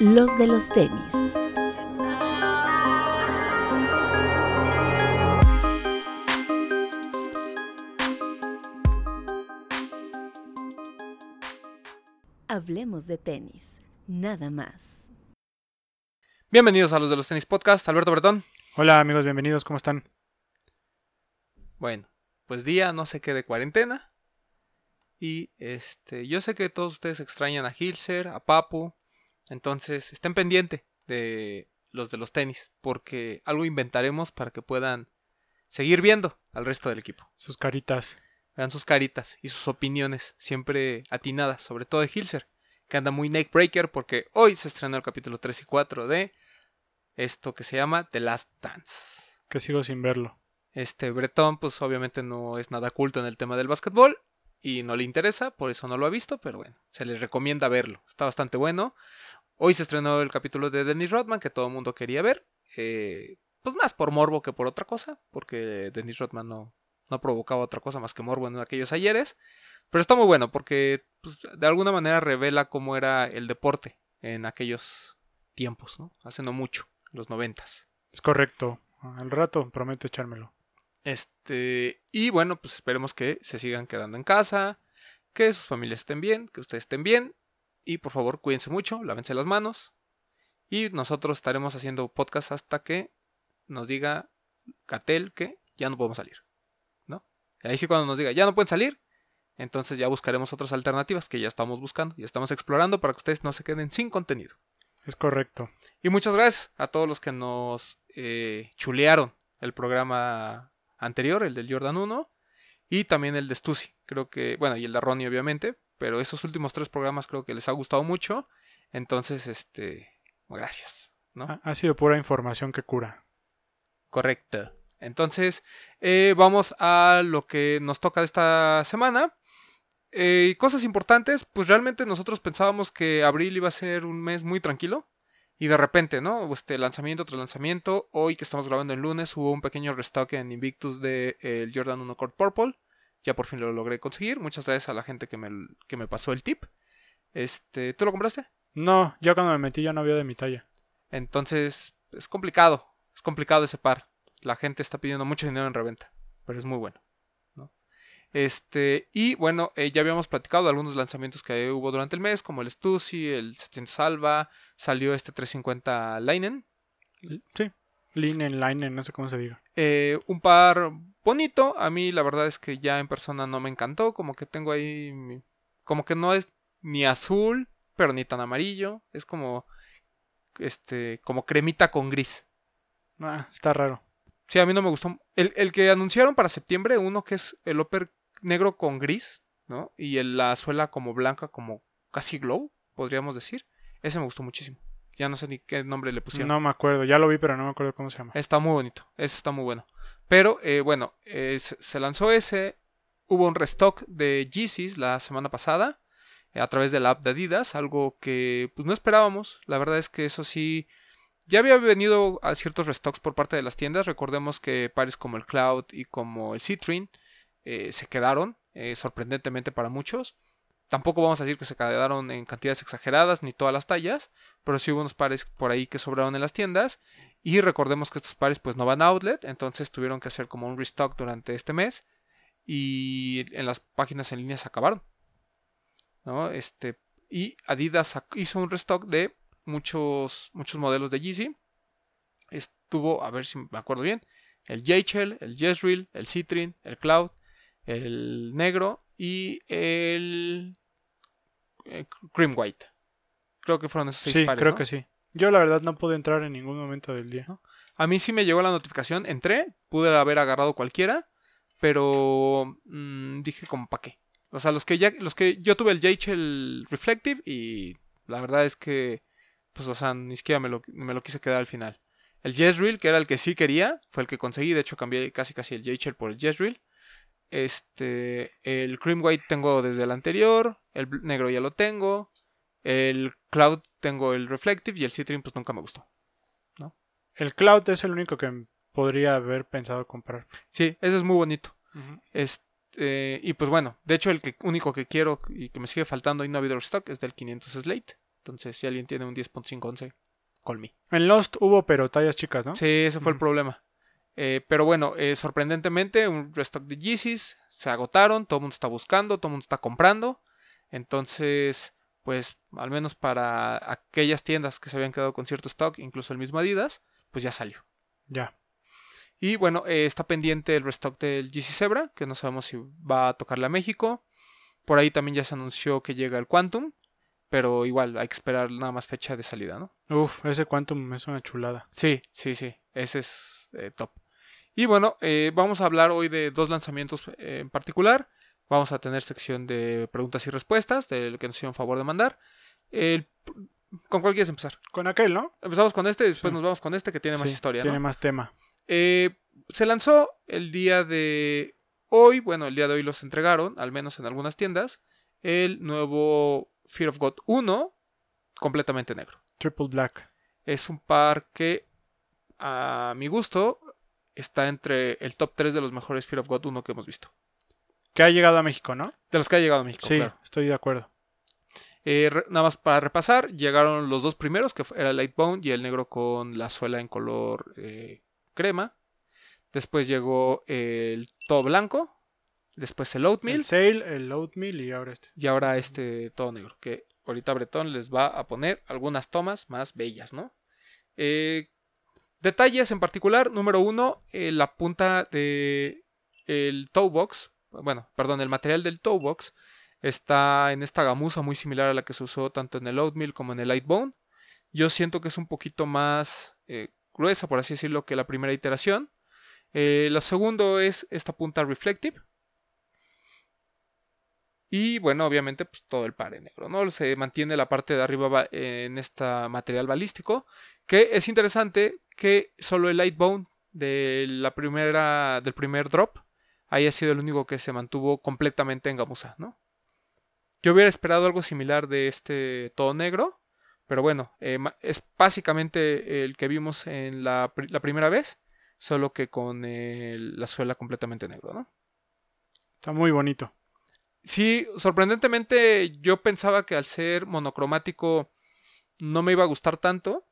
Los de los tenis. Hablemos de tenis, nada más. Bienvenidos a los de los tenis podcast, Alberto Bretón. Hola amigos, bienvenidos, ¿cómo están? Bueno, pues día no sé qué de cuarentena. Y este, yo sé que todos ustedes extrañan a Hilser, a Papu. Entonces, estén pendientes de los de los tenis, porque algo inventaremos para que puedan seguir viendo al resto del equipo. Sus caritas. Vean sus caritas y sus opiniones, siempre atinadas, sobre todo de Hilser, que anda muy neck breaker porque hoy se estrenó el capítulo 3 y 4 de esto que se llama The Last Dance. Que sigo sin verlo. Este Bretón, pues obviamente no es nada culto en el tema del básquetbol y no le interesa, por eso no lo ha visto, pero bueno, se les recomienda verlo. Está bastante bueno. Hoy se estrenó el capítulo de Dennis Rodman que todo el mundo quería ver. Eh, pues más por morbo que por otra cosa, porque Dennis Rodman no, no provocaba otra cosa más que morbo en aquellos ayeres. Pero está muy bueno porque pues, de alguna manera revela cómo era el deporte en aquellos tiempos, ¿no? Hace no mucho, los noventas. Es correcto. Al rato prometo echármelo. Este, y bueno, pues esperemos que se sigan quedando en casa, que sus familias estén bien, que ustedes estén bien. Y por favor, cuídense mucho, lávense las manos. Y nosotros estaremos haciendo podcast hasta que nos diga Catel que ya no podemos salir. ¿No? Y ahí sí cuando nos diga ya no pueden salir, entonces ya buscaremos otras alternativas que ya estamos buscando, ya estamos explorando para que ustedes no se queden sin contenido. Es correcto. Y muchas gracias a todos los que nos eh, chulearon el programa anterior, el del Jordan 1, y también el de Stussy. Creo que, bueno, y el de Ronnie obviamente, pero esos últimos tres programas creo que les ha gustado mucho. Entonces, este, gracias. ¿no? Ha, sido pura información que cura. Correcto. Entonces, eh, vamos a lo que nos toca esta semana. Eh, cosas importantes, pues realmente nosotros pensábamos que abril iba a ser un mes muy tranquilo. Y de repente, ¿no? Este lanzamiento tras lanzamiento. Hoy que estamos grabando el lunes hubo un pequeño restock en Invictus del de, el Jordan 1 Cord Purple. Ya por fin lo logré conseguir. Muchas gracias a la gente que me, que me pasó el tip. Este, ¿Tú lo compraste? No, ya cuando me metí ya no había de mi talla. Entonces, es complicado. Es complicado ese par. La gente está pidiendo mucho dinero en reventa. Pero es muy bueno. ¿no? Este, y bueno, eh, ya habíamos platicado de algunos lanzamientos que hubo durante el mes, como el Stussy, el 700 Alba, salió este 350 Linen. Sí, Linen, Linen, no sé cómo se diga. Eh, un par bonito, a mí la verdad es que ya en persona no me encantó, como que tengo ahí, como que no es ni azul, pero ni tan amarillo, es como, este, como cremita con gris. Ah, está raro. Sí, a mí no me gustó. El, el que anunciaron para septiembre, uno que es el upper negro con gris, ¿no? Y el, la suela como blanca, como casi glow, podríamos decir. Ese me gustó muchísimo. Ya no sé ni qué nombre le pusieron. No me acuerdo, ya lo vi, pero no me acuerdo cómo se llama. Está muy bonito, ese está muy bueno. Pero eh, bueno, eh, se lanzó ese. Hubo un restock de Yeezys la semana pasada eh, a través de la app de Adidas, algo que pues no esperábamos. La verdad es que eso sí, ya había venido a ciertos restocks por parte de las tiendas. Recordemos que pares como el Cloud y como el Citrine se quedaron, sorprendentemente para muchos. Tampoco vamos a decir que se quedaron en cantidades exageradas ni todas las tallas, pero sí hubo unos pares por ahí que sobraron en las tiendas. Y recordemos que estos pares pues no van a outlet, entonces tuvieron que hacer como un restock durante este mes. Y en las páginas en línea se acabaron. ¿no? Este, y Adidas hizo un restock de muchos, muchos modelos de Yeezy. Estuvo, a ver si me acuerdo bien, el J-Shell, el Jezreel, el Citrine, el Cloud, el negro y el, el Cream White. Creo que fueron esos seis sí, pares. creo ¿no? que sí. Yo la verdad no pude entrar en ningún momento del día. A mí sí me llegó la notificación, entré, pude haber agarrado cualquiera, pero mmm, dije como para qué. O sea, los que ya, los que yo tuve el J-Shell Reflective y la verdad es que, pues, o sea, ni siquiera me lo, me lo quise quedar al final. El Jezreel, que era el que sí quería, fue el que conseguí. De hecho, cambié casi casi el J-Shell por el Jezreel. Este, el Cream White tengo desde el anterior. El negro ya lo tengo. El Cloud tengo el Reflective. Y el Citrine, pues nunca me gustó. ¿no? El Cloud es el único que podría haber pensado comprar. Sí, ese es muy bonito. Uh -huh. Este, y pues bueno, de hecho, el que, único que quiero y que me sigue faltando y no ha habido stock es del 500 Slate. Entonces, si alguien tiene un 10.511, call me. En Lost hubo, pero tallas chicas, ¿no? Sí, ese fue el problema. Eh, pero bueno, eh, sorprendentemente, un restock de Yeezys se agotaron, todo el mundo está buscando, todo el mundo está comprando. Entonces, pues al menos para aquellas tiendas que se habían quedado con cierto stock, incluso el mismo Adidas, pues ya salió. Ya. Y bueno, eh, está pendiente el restock del GC Zebra, que no sabemos si va a tocarle a México. Por ahí también ya se anunció que llega el Quantum, pero igual hay que esperar nada más fecha de salida, ¿no? Uf, ese Quantum es una chulada. Sí, sí, sí, ese es eh, top. Y bueno, eh, vamos a hablar hoy de dos lanzamientos en particular. Vamos a tener sección de preguntas y respuestas, de lo que nos hicieron favor de mandar. El- ¿Con cuál quieres empezar? Con aquel, ¿no? Empezamos con este y después Sí. nos vamos con este que tiene más Sí, historia. Tiene ¿no? más tema. Eh, se lanzó el día de hoy, bueno, el día de hoy los entregaron, al menos en algunas tiendas, el nuevo Fear of God 1, completamente negro. Triple Black. Es un par que, a mi gusto, está entre el top 3 de los mejores Fear of God 1 que hemos visto. Que ha llegado a México, ¿no? De los que ha llegado a México, sí, claro. estoy de acuerdo. Eh, nada más para repasar, llegaron los dos primeros, que era Lightbone y el negro con la suela en color eh, crema. Después llegó el todo blanco. Después el Oatmeal. El Sail, el Oatmeal y ahora este. Y ahora este todo negro. Que ahorita Bretón les va a poner algunas tomas más bellas, ¿no? Eh, detalles en particular. Número uno, eh, la punta de el toe box. Bueno, perdón, el material del toe box está en esta gamuza muy similar a la que se usó tanto en el Oatmeal como en el Lightbone. Yo siento que es un poquito más eh, gruesa, por así decirlo, que la primera iteración. Eh, lo segundo es esta punta reflective. Y bueno, obviamente, pues todo el par en negro, ¿no? Se mantiene la parte de arriba ba- en este material balístico. Que es interesante que solo el Lightbone de la primera, del primer drop haya sido el único que se mantuvo completamente en gamuza, ¿no? Yo hubiera esperado algo similar de este todo negro. Pero bueno, eh, es básicamente el que vimos en la, la primera vez. Solo que con el- la suela completamente negro, ¿no? Está muy bonito. Sí, sorprendentemente yo pensaba que al ser monocromático no me iba a gustar tanto,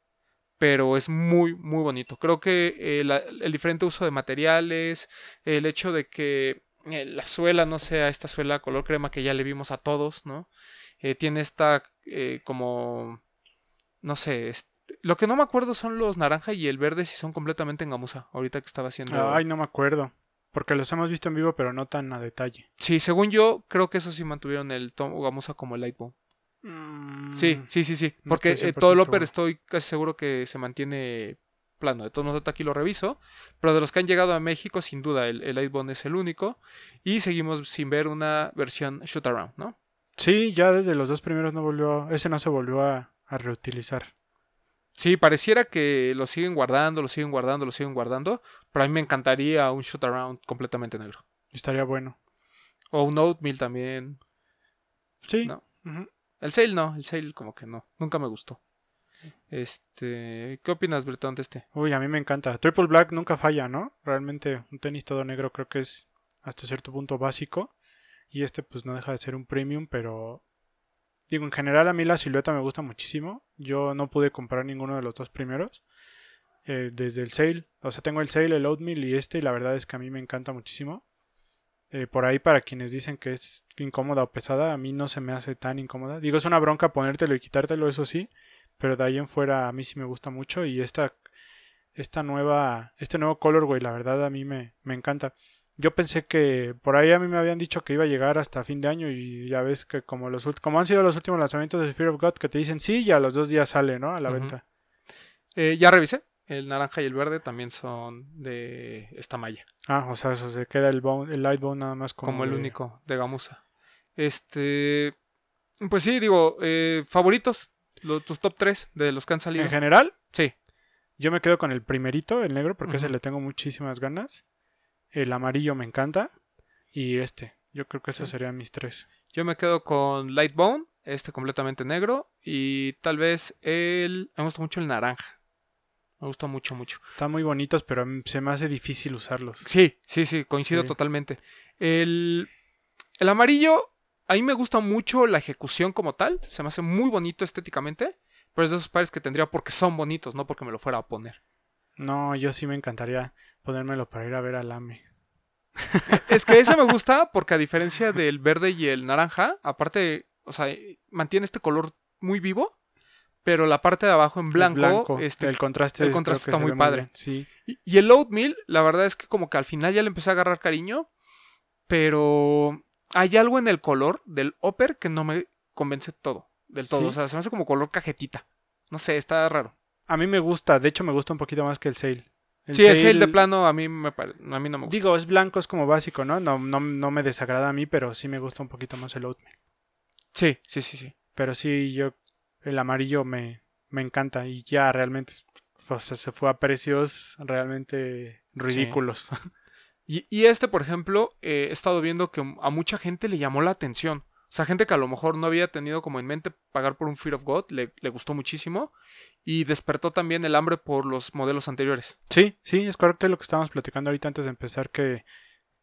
pero es muy, muy bonito. Creo que eh, el diferente uso de materiales, el hecho de que eh, la suela no sea esta suela color crema que ya le vimos a todos, ¿no? Eh, tiene esta eh, como, no sé, este- lo que no me acuerdo son los naranja y el verde si son completamente en gamuza, ahorita que estaba haciendo... Ay, no me acuerdo. Porque los hemos visto en vivo, pero no tan a detalle. Sí, según yo, creo que eso sí mantuvieron el tomo gamuza como el Lightbone. Sí, sí, sí, sí. no Porque eh, todo el 100% upper estoy casi seguro que se mantiene plano. De todos modos, aquí lo reviso. Pero de los que han llegado a México, sin duda, el, el Lightbone es el único. Y seguimos sin ver una versión shoot around, ¿no? Sí, ya desde los dos primeros no volvió. Ese no se volvió a, a reutilizar. Sí, pareciera que lo siguen guardando, lo siguen guardando, lo siguen guardando. Pero a mí me encantaría un shoot around completamente negro. Estaría bueno. O un oatmeal también. Sí. No. El Sail no, el Sail como que no. Nunca me gustó. Este, ¿qué opinas, Bretón, de este? Uy, a mí me encanta. Triple Black nunca falla, ¿no? Realmente un tenis todo negro creo que es hasta cierto punto básico. Y este pues no deja de ser un premium, pero digo, en general a mí la silueta me gusta muchísimo. Yo no pude comprar ninguno de los dos primeros. eh, desde el sale. O sea, tengo el sale, el oatmeal y este y la verdad es que a mí me encanta muchísimo. Eh, por ahí para quienes dicen que es incómoda o pesada, a mí no se me hace tan incómoda. Digo, es una bronca ponértelo y quitártelo, eso sí. Pero de ahí en fuera a mí sí me gusta mucho y esta esta nueva, este nuevo colorway, la verdad a mí me, me encanta. Yo pensé que por ahí a mí me habían dicho que iba a llegar hasta fin de año y ya ves que como los como han sido los últimos lanzamientos de Fear of God que te dicen sí y a los dos días sale, ¿no? A la venta. Eh, ya revisé. El naranja y el verde también son de esta malla. Ah, o sea, eso se queda el, bone, el light bone nada más como, Como, el de- único de gamuza. Este. Pues sí, digo, eh, favoritos. lo- tus top 3 de los que han salido. En general, Sí. yo me quedo con el primerito, el negro, porque ese Ujú. le tengo muchísimas ganas. El amarillo me encanta y este. Yo creo que esos Sí. serían mis tres. Yo me quedo con Lightbone, este completamente negro. Y tal vez el. Me gusta mucho el naranja. Me gusta mucho, mucho. Están muy bonitos, pero se me hace difícil usarlos. Sí, sí, sí, coincido Sí. totalmente. El, el amarillo a mí me gusta mucho la ejecución como tal. Se me hace muy bonito estéticamente. Pero es de esos pares que tendría porque son bonitos, no porque me lo fuera a poner. No, yo sí me encantaría ponérmelo para ir a ver al AME. Es que ese me gusta porque a diferencia del verde y el naranja, aparte, o sea, mantiene este color muy vivo, pero la parte de abajo en Es blanco, este, el contraste, el contraste está muy padre. Sí, Y, y el oatmeal, la verdad es que como que al final ya le empecé a agarrar cariño, pero hay algo en el color del upper que no me convence todo, del todo. Sí. O sea, se me hace como color cajetita. No sé, está raro. a mí me gusta, de hecho me gusta un poquito más que el Sail. sí, el sale de plano a mí, me pare- a mí no me gusta. Digo, es blanco, es como básico, ¿no? No, no, no me desagrada a mí, pero sí me gusta un poquito más el oatmeal. Sí, sí, sí, sí. Pero sí, yo, el amarillo me, me encanta y ya realmente es- o sea, se fue a precios realmente ridículos. Y, y este, por ejemplo, eh, he estado viendo que a mucha gente le llamó la atención. O sea, gente que a lo mejor no había tenido como en mente pagar por un Fear of God, le, le gustó muchísimo. Y despertó también el hambre por los modelos anteriores. Sí, sí, es correcto lo que estábamos platicando ahorita antes de empezar, que,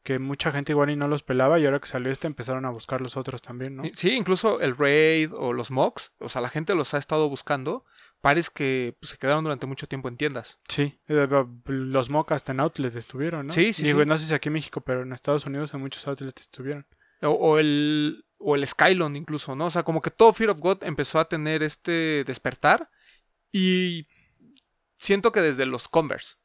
que mucha gente igual y no los pelaba y ahora que salió este empezaron a buscar los otros también, ¿no? Sí, incluso el Raid o los Mox, o sea, la gente los ha estado buscando. Pares que pues, se quedaron durante mucho tiempo en tiendas. Sí, eh, los mock hasta en outlet estuvieron, ¿no? Sí, sí, Digo, sí. no sé si aquí en México, pero en Estados Unidos en muchos outlets estuvieron. O, o el, o el Skylon incluso, ¿no? O sea, como que todo Fear of God empezó a tener este despertar. Y siento que desde los Converse.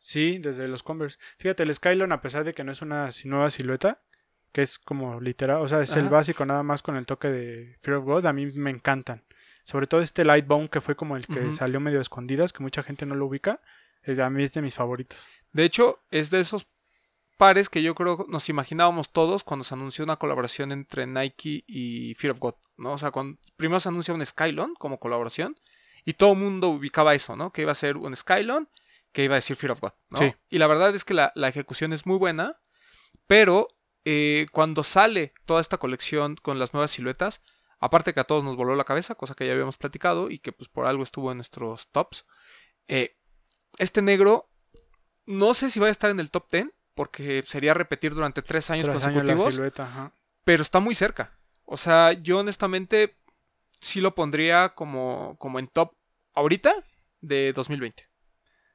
Sí, desde los Converse. Fíjate, el Skylon, a pesar de que no es una nueva silueta, que es como literal, o sea, es el básico nada más con el toque de Fear of God, a mí me encantan. Sobre todo este Lightbone que fue como el que salió medio escondidas, que mucha gente no lo ubica, a mí es de mis favoritos. De hecho, es de esos pares que yo creo nos imaginábamos todos cuando se anunció una colaboración entre Nike y Fear of God, ¿no? O sea, cuando primero se anuncia un Skylon como colaboración y todo el mundo ubicaba eso, ¿no? Que iba a ser un Skylon que iba a decir Fear of God, ¿no? Sí. Y la verdad es que la, la ejecución es muy buena, pero eh, cuando sale toda esta colección con las nuevas siluetas, aparte que a todos nos voló la cabeza, cosa que ya habíamos platicado y que pues por algo estuvo en nuestros tops, eh, este negro no sé si va a estar en el top 10, porque sería repetir durante tres años consecutivos, silueta, ajá. pero está muy cerca. O sea, yo honestamente sí lo pondría como, como en top ahorita de 2020.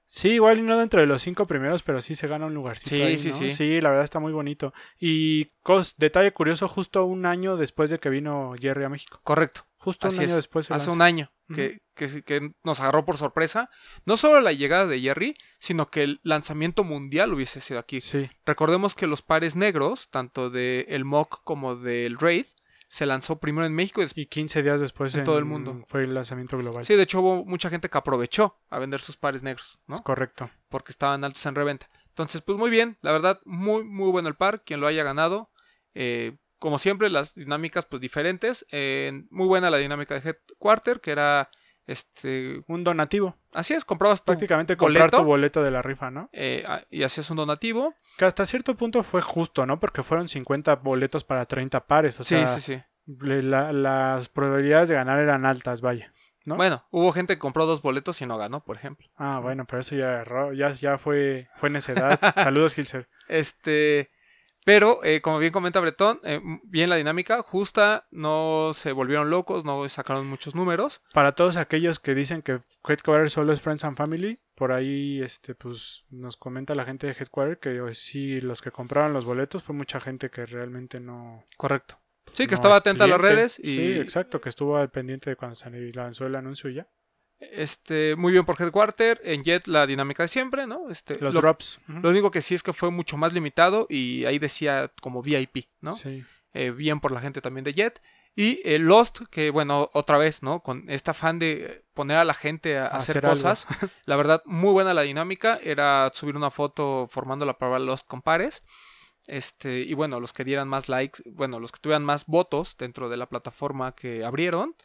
Sí, igual y no dentro de los cinco primeros, pero sí se gana un lugarcito. Sí, ahí, sí, ¿no? sí. Sí, la verdad está muy bonito. Y cos, detalle curioso, justo un año después de que vino Jerry a México. Correcto. Justo Así un año es. después. Hace un año que, que- que nos agarró por sorpresa. No solo la llegada de Jerry, sino que el lanzamiento mundial hubiese sido aquí. Sí, Recordemos que los pares negros, tanto del el Mock como del Raid, se lanzó primero en México y y 15 días después En todo el mundo. fue el lanzamiento global. Sí, de hecho hubo mucha gente que aprovechó a vender sus pares negros, ¿no? Es correcto. Porque estaban altos en reventa. Entonces, pues muy bien, la verdad, muy, muy bueno el par, quien lo haya ganado. Eh, como siempre, las dinámicas, pues diferentes. Eh, muy buena la dinámica de Headquarter, que era, este, Un donativo. así es, comprabas tu Prácticamente comprar boleto. tu boleto de la rifa, ¿no? eh, ah, y hacías un donativo. Que hasta cierto punto fue justo, ¿no? Porque fueron 50 boletos para 30 pares. O sí, sea, sí, sí. la- las probabilidades de ganar eran altas, vaya. ¿no? Bueno, hubo gente que compró dos boletos y no ganó, por ejemplo. Ah, bueno, pero eso ya, erró- ya, ya fue, fue necedad. Saludos, Gilser. Este, pero eh, como bien comenta Bretón, eh, bien la dinámica, justa, no se volvieron locos, no sacaron muchos números. Para todos aquellos que dicen que Headquarter solo es Friends and Family, por ahí este pues nos comenta la gente de Headquarter que hoy sí los que compraron los boletos fue mucha gente que realmente no Correcto. Sí, que no estaba es atenta a las redes y Sí, exacto, que estuvo al pendiente de cuando se lanzó el anuncio y ya. Este, muy bien por Headquarter. En Jet la dinámica de siempre, ¿no? Este, Los lo, drops. lo único que sí es que fue mucho más limitado y ahí decía como VIP, ¿no? Sí. Eh, bien por la gente también de Jet. Y eh, Lost, que bueno, otra vez, ¿no? Con esta fan de poner a la gente a, a hacer, Hacer algo. cosas. La verdad, muy buena la dinámica. Era subir una foto formando la prueba Lost con pares. Este, y bueno, los que dieran más likes, bueno, los que tuvieran más votos dentro de la plataforma que abrieron,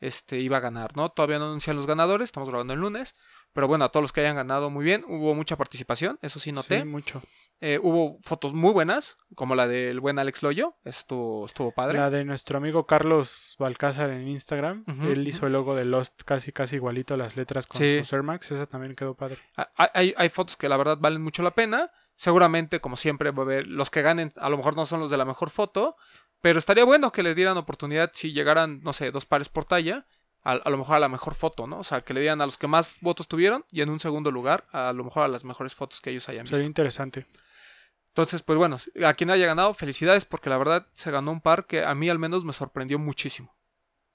este, iba a ganar, ¿no? Todavía no anuncian los ganadores, estamos grabando el lunes. Pero bueno, a todos los que hayan ganado muy bien, hubo mucha participación, eso sí noté. Sí, mucho. Eh, hubo fotos muy buenas, como la del buen Alex Loyo, estuvo, estuvo padre. La de nuestro amigo Carlos Balcázar en Instagram. Él hizo el logo de Lost casi casi igualito las letras con Sí. sus Air Max. Esa también quedó padre. Hay, hay- hay fotos que la verdad valen mucho la pena. Seguramente, como siempre, va a haber los que ganen, a lo mejor no son los de la mejor foto, Pero estaría bueno que les dieran oportunidad si llegaran, no sé, dos pares por talla. A, a lo mejor a la mejor foto, ¿no? O sea, que le dieran a los que más votos tuvieron y en un segundo lugar, a lo mejor a las mejores fotos que ellos hayan visto. Sería interesante. Entonces, pues bueno, a quien haya ganado, felicidades porque la verdad se ganó un par que a mí al menos me sorprendió muchísimo.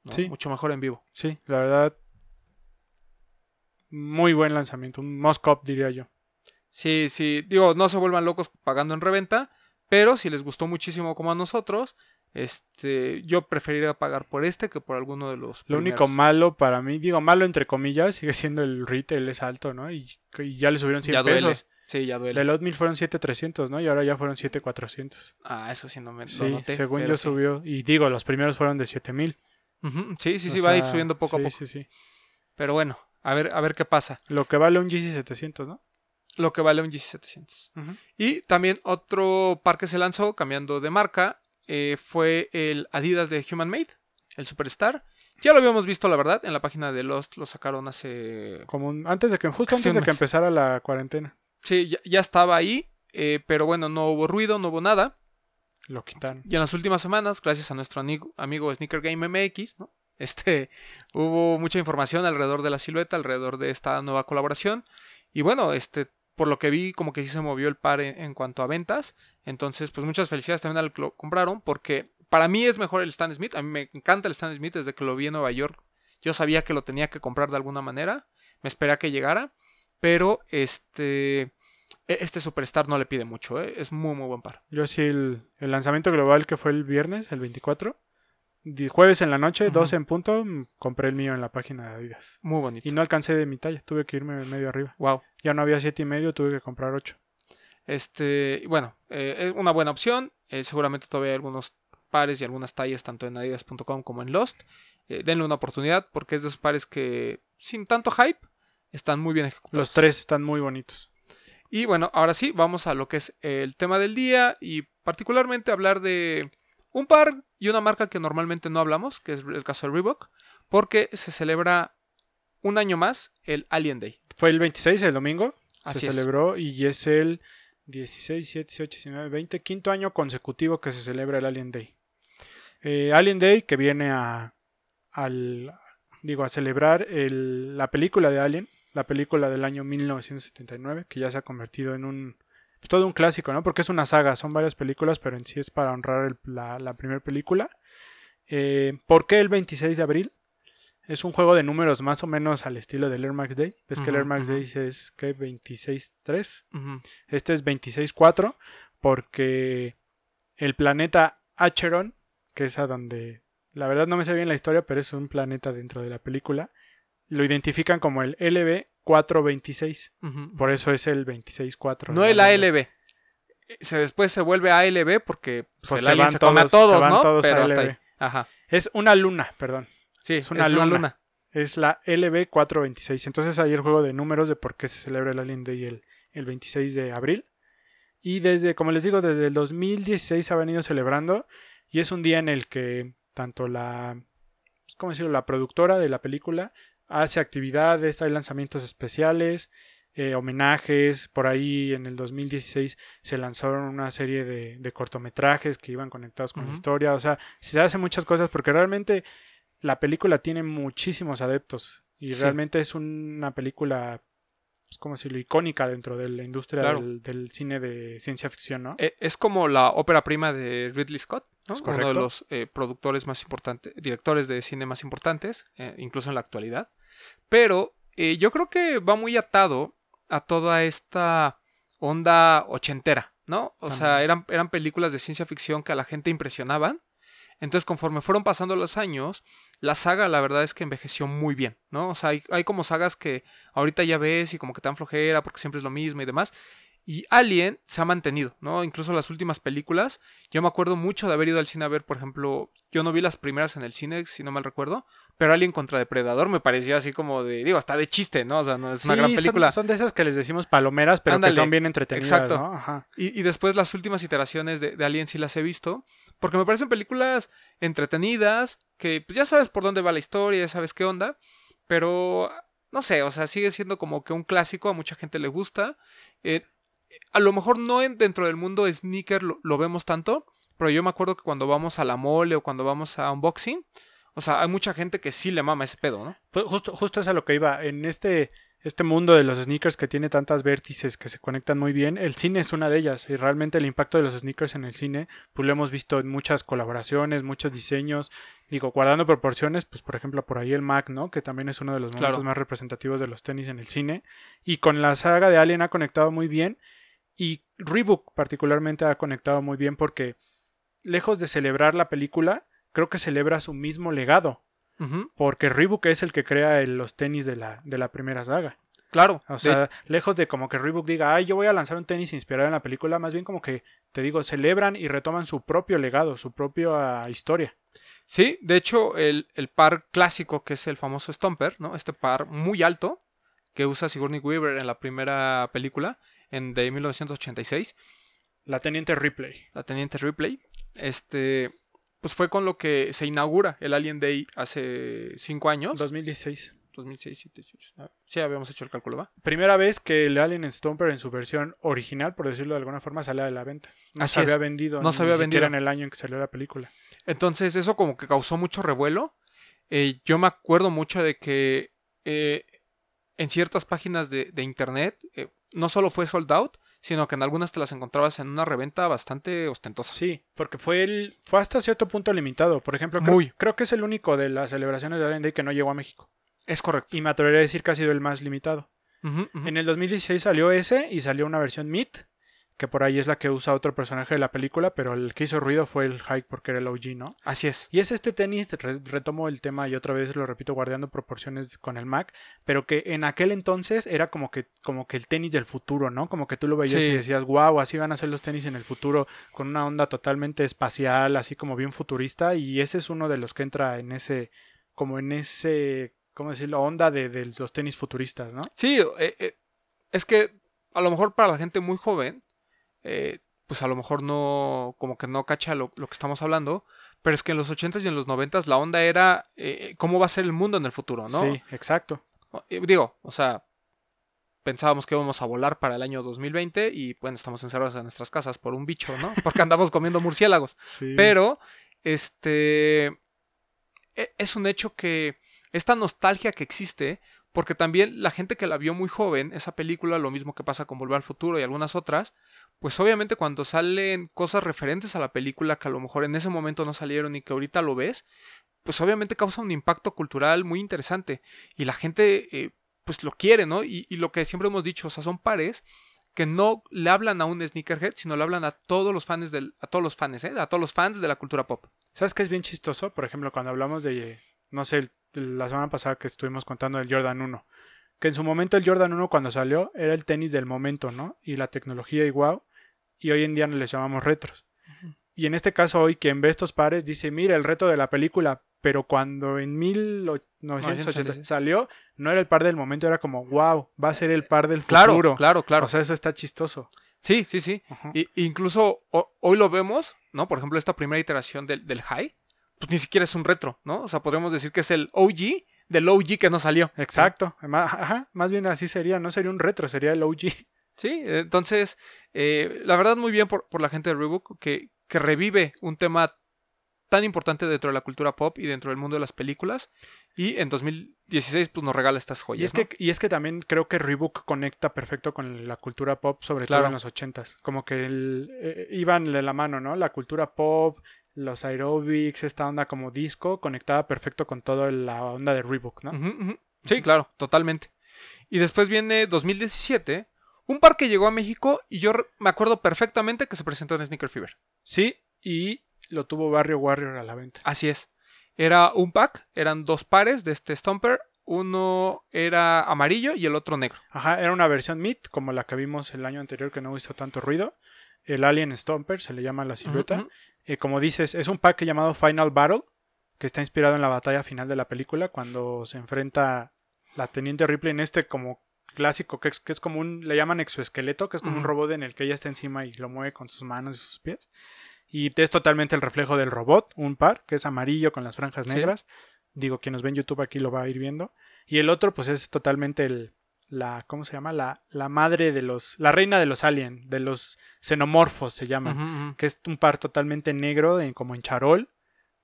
¿no? Sí. Mucho mejor en vivo. Sí, la verdad. Muy buen lanzamiento. Un must-up, diría yo. Sí, sí, digo, no se vuelvan locos pagando en reventa, pero si les gustó muchísimo como a nosotros, este, yo preferiría pagar por este que por alguno de los. Lo único malo para mí, digo malo entre comillas, sigue siendo el retail es alto, ¿no? Y, y ya le subieron 100 ya duele. pesos. Sí, ya duele. Del Oatmeal fueron 7300, ¿no? Y ahora ya fueron 7400. Ah, eso sí no me lo Sí, noté, según yo sí. subió. Y digo, los primeros fueron de 7000. Ujú, Sí, sí, O sí, va a ir subiendo poco sí, a poco. Sí, sí. Pero bueno, a ver, a ver qué pasa. Lo que vale un GC 700, ¿no? Lo que vale un GC700. Ujú. Y también otro par que se lanzó, cambiando de marca, eh, fue el Adidas de Human Made, el Superstar. Ya lo habíamos visto, la verdad, en la página de Lost lo sacaron hace... Como un- antes de que, justo Casi antes un de que mes. empezara la cuarentena. Sí, ya, ya estaba ahí, eh, pero bueno, no hubo ruido, no hubo nada. Lo quitaron. Y en las últimas semanas, gracias a nuestro amigo, amigo Sneaker Game MX, ¿no? Este, hubo mucha información alrededor de la silueta, alrededor de esta nueva colaboración. Y bueno, este, por lo que vi, como que sí se movió el par en, cuanto a ventas. Entonces, pues muchas felicidades también al que lo compraron, porque para mí es mejor el Stan Smith. A mí me encanta el Stan Smith desde que lo vi en Nueva York. Yo sabía que lo tenía que comprar de alguna manera. Me esperé a que llegara. Pero este, e- este Superstar no le pide mucho, ¿eh? es muy, muy buen par. Yo sí, el, el lanzamiento global que fue el viernes, el 24. Jueves en la noche, Ujú. 12 en punto, mm, compré el mío en la página de Adidas. Muy bonito. Y no alcancé de mi talla, tuve que irme medio arriba. Wow. Ya no había siete y medio, tuve que comprar 8. Este, bueno, eh, es una buena opción. eh, seguramente todavía hay algunos pares y algunas tallas tanto en adidas.com como en Lost. Eh, denle una oportunidad porque es de esos pares que sin tanto hype están muy bien ejecutados. Los tres están muy bonitos. Y bueno, ahora sí, vamos a lo que es el tema del día y particularmente hablar de un par y una marca que normalmente no hablamos, que es el caso de Reebok, porque se celebra un año más el Alien Day. Fue el 26, el domingo. Así se es. celebró y es el 16, 17, 18, 19, 20, quinto año consecutivo que se celebra el Alien Day. Eh, Alien Day que viene a, al, digo, a celebrar el- la película de Alien, la película del año 1979, que ya se ha convertido en un, pues, todo un clásico, ¿no? Porque es una saga, son varias películas, pero en sí es para honrar el- la, la primera película. Eh, ¿Por qué el 26 de abril? Es un juego de números más o menos al estilo del Air Max Day. Ves que el Air Max. Day es que 26.3. Ujú. Este es 26.4 porque el planeta Acheron, que es a donde la verdad no me sé bien la historia, pero es un planeta dentro de la película, lo identifican como el LB426. Ujú. Por eso es el 26.4. No el ALB. Se, después se vuelve ALB porque pues, Pues el se van se come a todos- se todos, van ¿no? todos a Pero hasta ALB. ahí. Ajá. Es una luna, perdón. Sí, es una una, luna. luna. Es la LB426. Entonces ahí el juego de números de por qué se celebra el Alien Day el, el 26 de abril. Y desde, como les digo, desde el 2016 se ha venido celebrando. Y es un día en el que tanto la, pues, ¿cómo decirlo? La productora de la película hace actividades, hay lanzamientos especiales, eh, homenajes. Por ahí en el 2016 se lanzaron una serie de, de cortometrajes que iban conectados con la historia. O sea, se hacen muchas cosas porque realmente la película tiene muchísimos adeptos. Y Sí. realmente es una película, pues, ¿cómo decirlo? Icónica dentro de la industria Claro. del, del cine de ciencia ficción, ¿no? Eh, Es como la ópera prima de Ridley Scott, ¿no? Es uno de los eh, productores más importantes, directores de cine más importantes, eh, incluso en la actualidad. Pero yo creo que va muy atado a toda esta onda ochentera, ¿no? O sea, eran, eran películas de ciencia ficción que a la gente impresionaban. Entonces, conforme fueron pasando los años, la saga, la verdad es que envejeció muy bien, ¿no? O sea, hay, hay como sagas que ahorita ya ves y como que te dan flojera porque siempre es lo mismo y demás. Y Alien se ha mantenido, ¿no? Incluso las últimas películas. Yo me acuerdo mucho de haber ido al cine a ver, por ejemplo, yo no vi las primeras en el cine, si no mal recuerdo, pero Alien contra Depredador me pareció así como de, digo, hasta de chiste, ¿no? O sea, no es una Sí, gran son- película. Son, de esas que les decimos palomeras, pero Ándale, que son bien entretenidas, exacto. ¿no? Ajá. Y, y después las últimas iteraciones de, de Alien sí las he visto, porque me parecen películas entretenidas, que pues, ya sabes por dónde va la historia, ya sabes qué onda, pero no sé, o sea, sigue siendo como que un clásico, a mucha gente le gusta. Eh, a lo mejor no en- dentro del mundo sneaker lo, lo vemos tanto, pero yo me acuerdo que cuando vamos a la mole o cuando vamos a unboxing, o sea, hay mucha gente que sí le mama ese pedo, ¿no? Pues justo, justo es a lo que iba. En este, este mundo de los sneakers que tiene tantas vértices que se conectan muy bien, el cine es una de ellas. Y realmente el impacto de los sneakers en el cine, pues lo hemos visto en muchas colaboraciones, muchos diseños. Digo, guardando proporciones, pues por ejemplo por ahí el Mac, ¿no? Que también es uno de los momentos Claro. más representativos de los tenis en el cine. Y con la saga de Alien ha conectado muy bien. Y Reebok particularmente ha conectado muy bien porque, lejos de celebrar la película, creo que celebra su mismo legado. Porque Reebok es el que crea el- los tenis de la, de la primera saga. Claro. O sea, lejos de como que Reebok diga, ay, yo voy a lanzar un tenis inspirado en la película, más bien como que, te digo, celebran y retoman su propio legado, su propia historia. Sí, de hecho, el, el par clásico, que es el famoso Stomper, ¿no? Este par muy alto que usa Sigourney Weaver en la primera película, en de 1986, La Teniente Ripley. la Teniente Ripley, este, pues fue con lo que se inaugura el Alien Day hace cinco años. 2016. 2006, 2007, 2018. Ah, Sí, habíamos hecho el cálculo, ¿va? Primera vez que el Alien Stomper en su versión original, por decirlo de alguna forma, sale de la venta. No Así se había vendido. No ni se había siquiera vendido. en el año en que salió la película. Entonces eso como que causó mucho revuelo. Eh, yo me acuerdo mucho de que eh, en ciertas páginas de, de internet eh, no solo fue sold out, sino que en algunas te las encontrabas en una reventa bastante ostentosa. Sí, porque fue el, fue hasta cierto punto limitado. Por ejemplo, creo, Muy. creo que es el único de las celebraciones de Alien Day que no llegó a México. Es correcto. Y me atrevería a decir que ha sido el más limitado. En el 2016 salió ese y salió una versión Meet, que por ahí es la que usa otro personaje de la película, pero el que hizo ruido fue el Hike porque era el OG, ¿no? Así es. Y es este tenis, re- retomo el tema y otra vez lo repito, guardando proporciones con el Mac, pero que en aquel entonces era como que, como que el tenis del futuro, ¿no? Como que tú lo veías Sí. y decías, wow, así van a ser los tenis en el futuro, con una onda totalmente espacial, así como bien futurista, y ese es uno de los que entra en ese, como en ese, ¿cómo decirlo? Onda de, de los tenis futuristas, ¿no? Sí, eh, eh, es que a lo mejor para la gente muy joven, eh, pues a lo mejor no, como que no cacha lo, lo que estamos hablando, pero es que en los 80s y en los 90s la onda era eh, cómo va a ser el mundo en el futuro, ¿no? Sí, exacto. Eh, Digo, o sea, pensábamos que íbamos a volar para el año 2020 y bueno, estamos encerrados en nuestras casas por un bicho, ¿no? Porque andamos comiendo murciélagos. Sí. Pero, este, e- es un hecho que esta nostalgia que existe, porque también la gente que la vio muy joven, esa película, lo mismo que pasa con Volver al Futuro y algunas otras, pues obviamente cuando salen cosas referentes a la película que a lo mejor en ese momento no salieron y que ahorita lo ves, pues obviamente causa un impacto cultural muy interesante y la gente eh, pues lo quiere, ¿no? Y, lo que siempre hemos dicho, o sea, son pares que no le hablan a un sneakerhead, sino le hablan a todos los fans del, a todos los fans, ¿eh? a todos los fans de la cultura pop. ¿Sabes qué es bien chistoso? Por ejemplo, cuando hablamos de, no sé, la semana pasada que estuvimos contando del Jordan 1, que en su momento el Jordan 1 cuando salió era el tenis del momento, ¿no? Y la tecnología y wow, y hoy en día les llamamos retros. Y en este caso hoy quien ve estos pares dice, mira el reto de la película, pero cuando en 1980 salió, no era el par del momento, era como, wow, va a ser el par del Claro, futuro. claro, claro. O sea, eso está chistoso. sí, sí, sí. Y, incluso ho- hoy lo vemos, ¿no? Por ejemplo, esta primera iteración del, del High, pues ni siquiera es un retro, ¿no? O sea, podríamos decir que es el OG del OG que no salió. Exacto. Ajá, más bien así sería, no sería un retro, sería el OG. Sí, entonces, eh, la verdad muy bien por, por la gente de Reebok que, que revive un tema tan importante dentro de la cultura pop y dentro del mundo de las películas. Y en 2016 pues nos regala estas joyas. Y es, ¿no? que, y es que también creo que Reebok conecta perfecto con la cultura pop, sobre Claro. todo en los ochentas. Como que el- eh, iban de la mano, ¿no? La cultura pop, los aerobics, esta onda como disco, conectaba perfecto con toda la onda de Reebok, ¿no? Sí, claro, totalmente. Y después viene 2017, un par que llegó a México y yo me acuerdo perfectamente que se presentó en Sneaker Fever. Sí, y lo tuvo Barrio Warrior a la venta. Así es. Era un pack, eran dos pares de este Stomper. Uno era amarillo y el otro negro. Ajá, era una versión Meet, como la que vimos el año anterior que no hizo tanto ruido. El Alien Stomper, se le llama la silueta. Eh, como dices, es un pack llamado Final Battle, que está inspirado en la batalla final de la película, cuando se enfrenta la Teniente Ripley en este como clásico, que es, que es como un, le llaman exoesqueleto, que es como un robot en el que ella está encima y lo mueve con sus manos y sus pies. Y es totalmente el reflejo del robot, un par, que es amarillo con las franjas Sí. negras. Digo, quien nos ve en YouTube aquí lo va a ir viendo. Y el otro, pues es totalmente el, la ¿cómo se llama? La, la madre de los, la reina de los aliens, de los xenomorfos se llaman, que es un par totalmente negro, en- como en charol,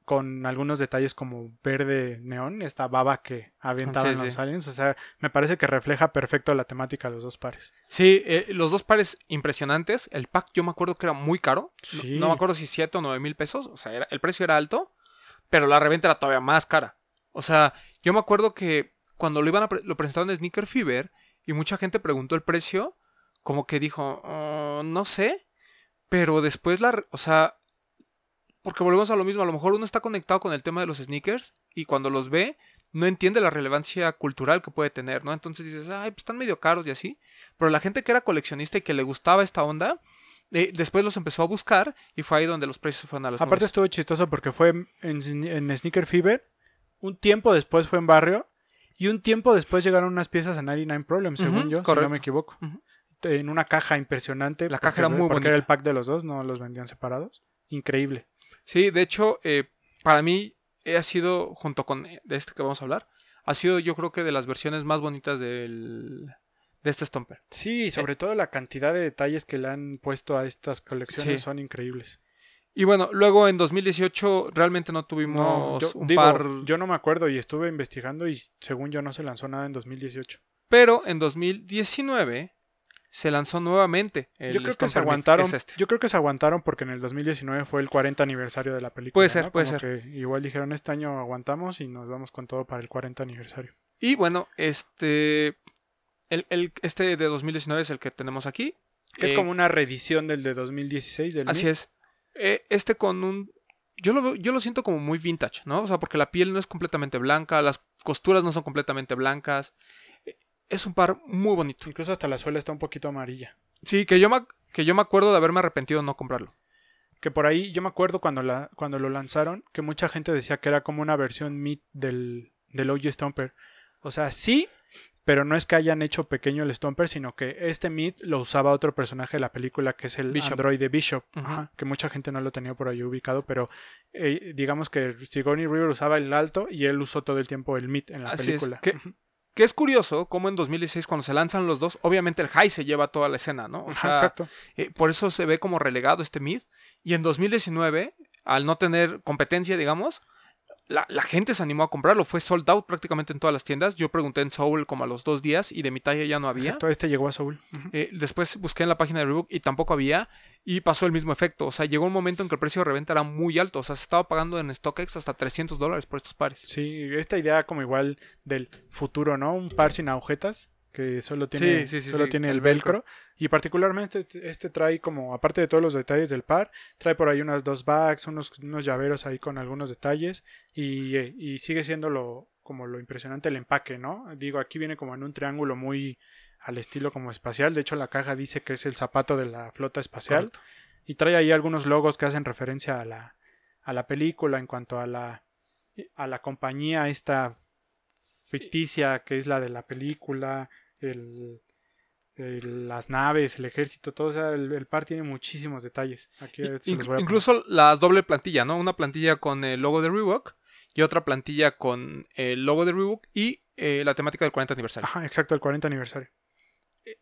con algunos detalles como verde neón, esta baba que aventaban Sí, los sí. aliens, o sea, me parece que refleja perfecto la temática de los dos pares. Sí, eh, los dos pares impresionantes. El pack yo me acuerdo que era muy caro. No- Sí. No, me acuerdo si 7 o 9 mil pesos. O sea, era- el precio era alto, pero la reventa era todavía más cara. O sea, yo me acuerdo que cuando lo iban a pre- lo presentaron en Sneaker Fever y mucha gente preguntó el precio, como que dijo, "Oh, no sé, pero después la, o sea, porque volvemos a lo mismo, a lo mejor uno está conectado con el tema de los sneakers y cuando los ve no entiende la relevancia cultural que puede tener, ¿no? Entonces dices, ay, pues están medio caros y así. Pero la gente que era coleccionista y que le gustaba esta onda, eh, después los empezó a buscar y fue ahí donde los precios fueron a las Aparte nubes. estuvo chistoso porque fue en, en Sneaker Fever, un tiempo después fue en Barrio, y un tiempo después llegaron unas piezas a 99 Problems, según Ujú, yo, si no me equivoco. En una caja impresionante. La caja era muy Porque era el pack de los dos, no los vendían separados. Increíble. Sí, de hecho, eh, para mí eh, ha sido, junto con eh, de este que vamos a hablar, ha sido yo creo que de las versiones más bonitas del, de este Stomper. Sí, sobre todo la cantidad de detalles que le han puesto a estas colecciones Sí. son increíbles. Y bueno, luego en 2018 realmente no tuvimos No, yo, un digo, par, yo no me acuerdo y estuve investigando y según yo no se lanzó nada en 2018. pero en 2019 se lanzó nuevamente el yo creo que se aguantaron, es este. yo creo que se aguantaron porque en el 2019 fue el 40 aniversario de la película. Puede ser, ¿no? puede Como ser. que igual dijeron este año aguantamos y nos vamos con todo para el 40 aniversario. Y bueno, este, el, el- este de 2019 es el que tenemos aquí. Que es Eh, como una reedición del de 2016 del Así es. Eh, este con un... Yo lo, yo lo siento como muy vintage, ¿no? O sea, porque la piel no es completamente blanca, las costuras no son completamente blancas. Eh, Es un par muy bonito. Incluso hasta la suela está un poquito amarilla. Sí, que yo me, que yo me acuerdo de haberme arrepentido de no comprarlo. Que por ahí yo me acuerdo cuando, la, cuando lo lanzaron que mucha gente decía que era como una versión Meet del, del OG Stomper. O sea, sí, pero no es que hayan hecho pequeño el Stomper, sino que este Meet lo usaba otro personaje de la película que es el Bishop. androide Bishop. Ajá, que mucha gente no lo tenía por ahí ubicado, pero eh, digamos que Sigourney River usaba el alto y él usó todo el tiempo el Meet en la Así es, película. que-. Que es curioso cómo en 2016 cuando se lanzan los dos, obviamente el high se lleva toda la escena, ¿no? O Ajá, sea, exacto. eh, por eso se ve como relegado este mid. Y en 2019, al no tener competencia, digamos, la, la gente se animó a comprarlo. Fue sold out prácticamente en todas las tiendas. Yo pregunté en Soul como a los dos días y de mi talla ya no había. Todo este llegó a Soul. Eh, después busqué en la página de Reebok y tampoco había. Y pasó el mismo efecto. O sea, llegó un momento en que el precio de reventa era muy alto. O sea, se estaba pagando en StockX hasta 300 dólares por estos pares. Sí, esta idea como igual del futuro, ¿no? Un par sin agujetas que solo tiene, Sí, sí, sí, solo tiene el el velcro. velcro. Y particularmente este, este trae como, aparte de todos los detalles del par, trae por ahí unas dos bags, unos, unos llaveros ahí con algunos detalles. Y, y sigue siendo lo, como lo impresionante el empaque, ¿no? Digo, aquí viene como en un triángulo muy al estilo como espacial. De hecho, la caja dice que es el zapato de la flota espacial. Correcto. Y trae ahí algunos logos que hacen referencia a la, a la película en cuanto a la, a la compañía esta ficticia que es la de la película, el, el- las naves, el ejército, todo. O sea, el, el par tiene muchísimos detalles. Aquí Inc- incluso la doble plantilla, ¿no? Una plantilla con el logo de Reebok y otra plantilla con el logo de Reebok y eh, la temática del 40 aniversario. Ajá, exacto, el 40 aniversario.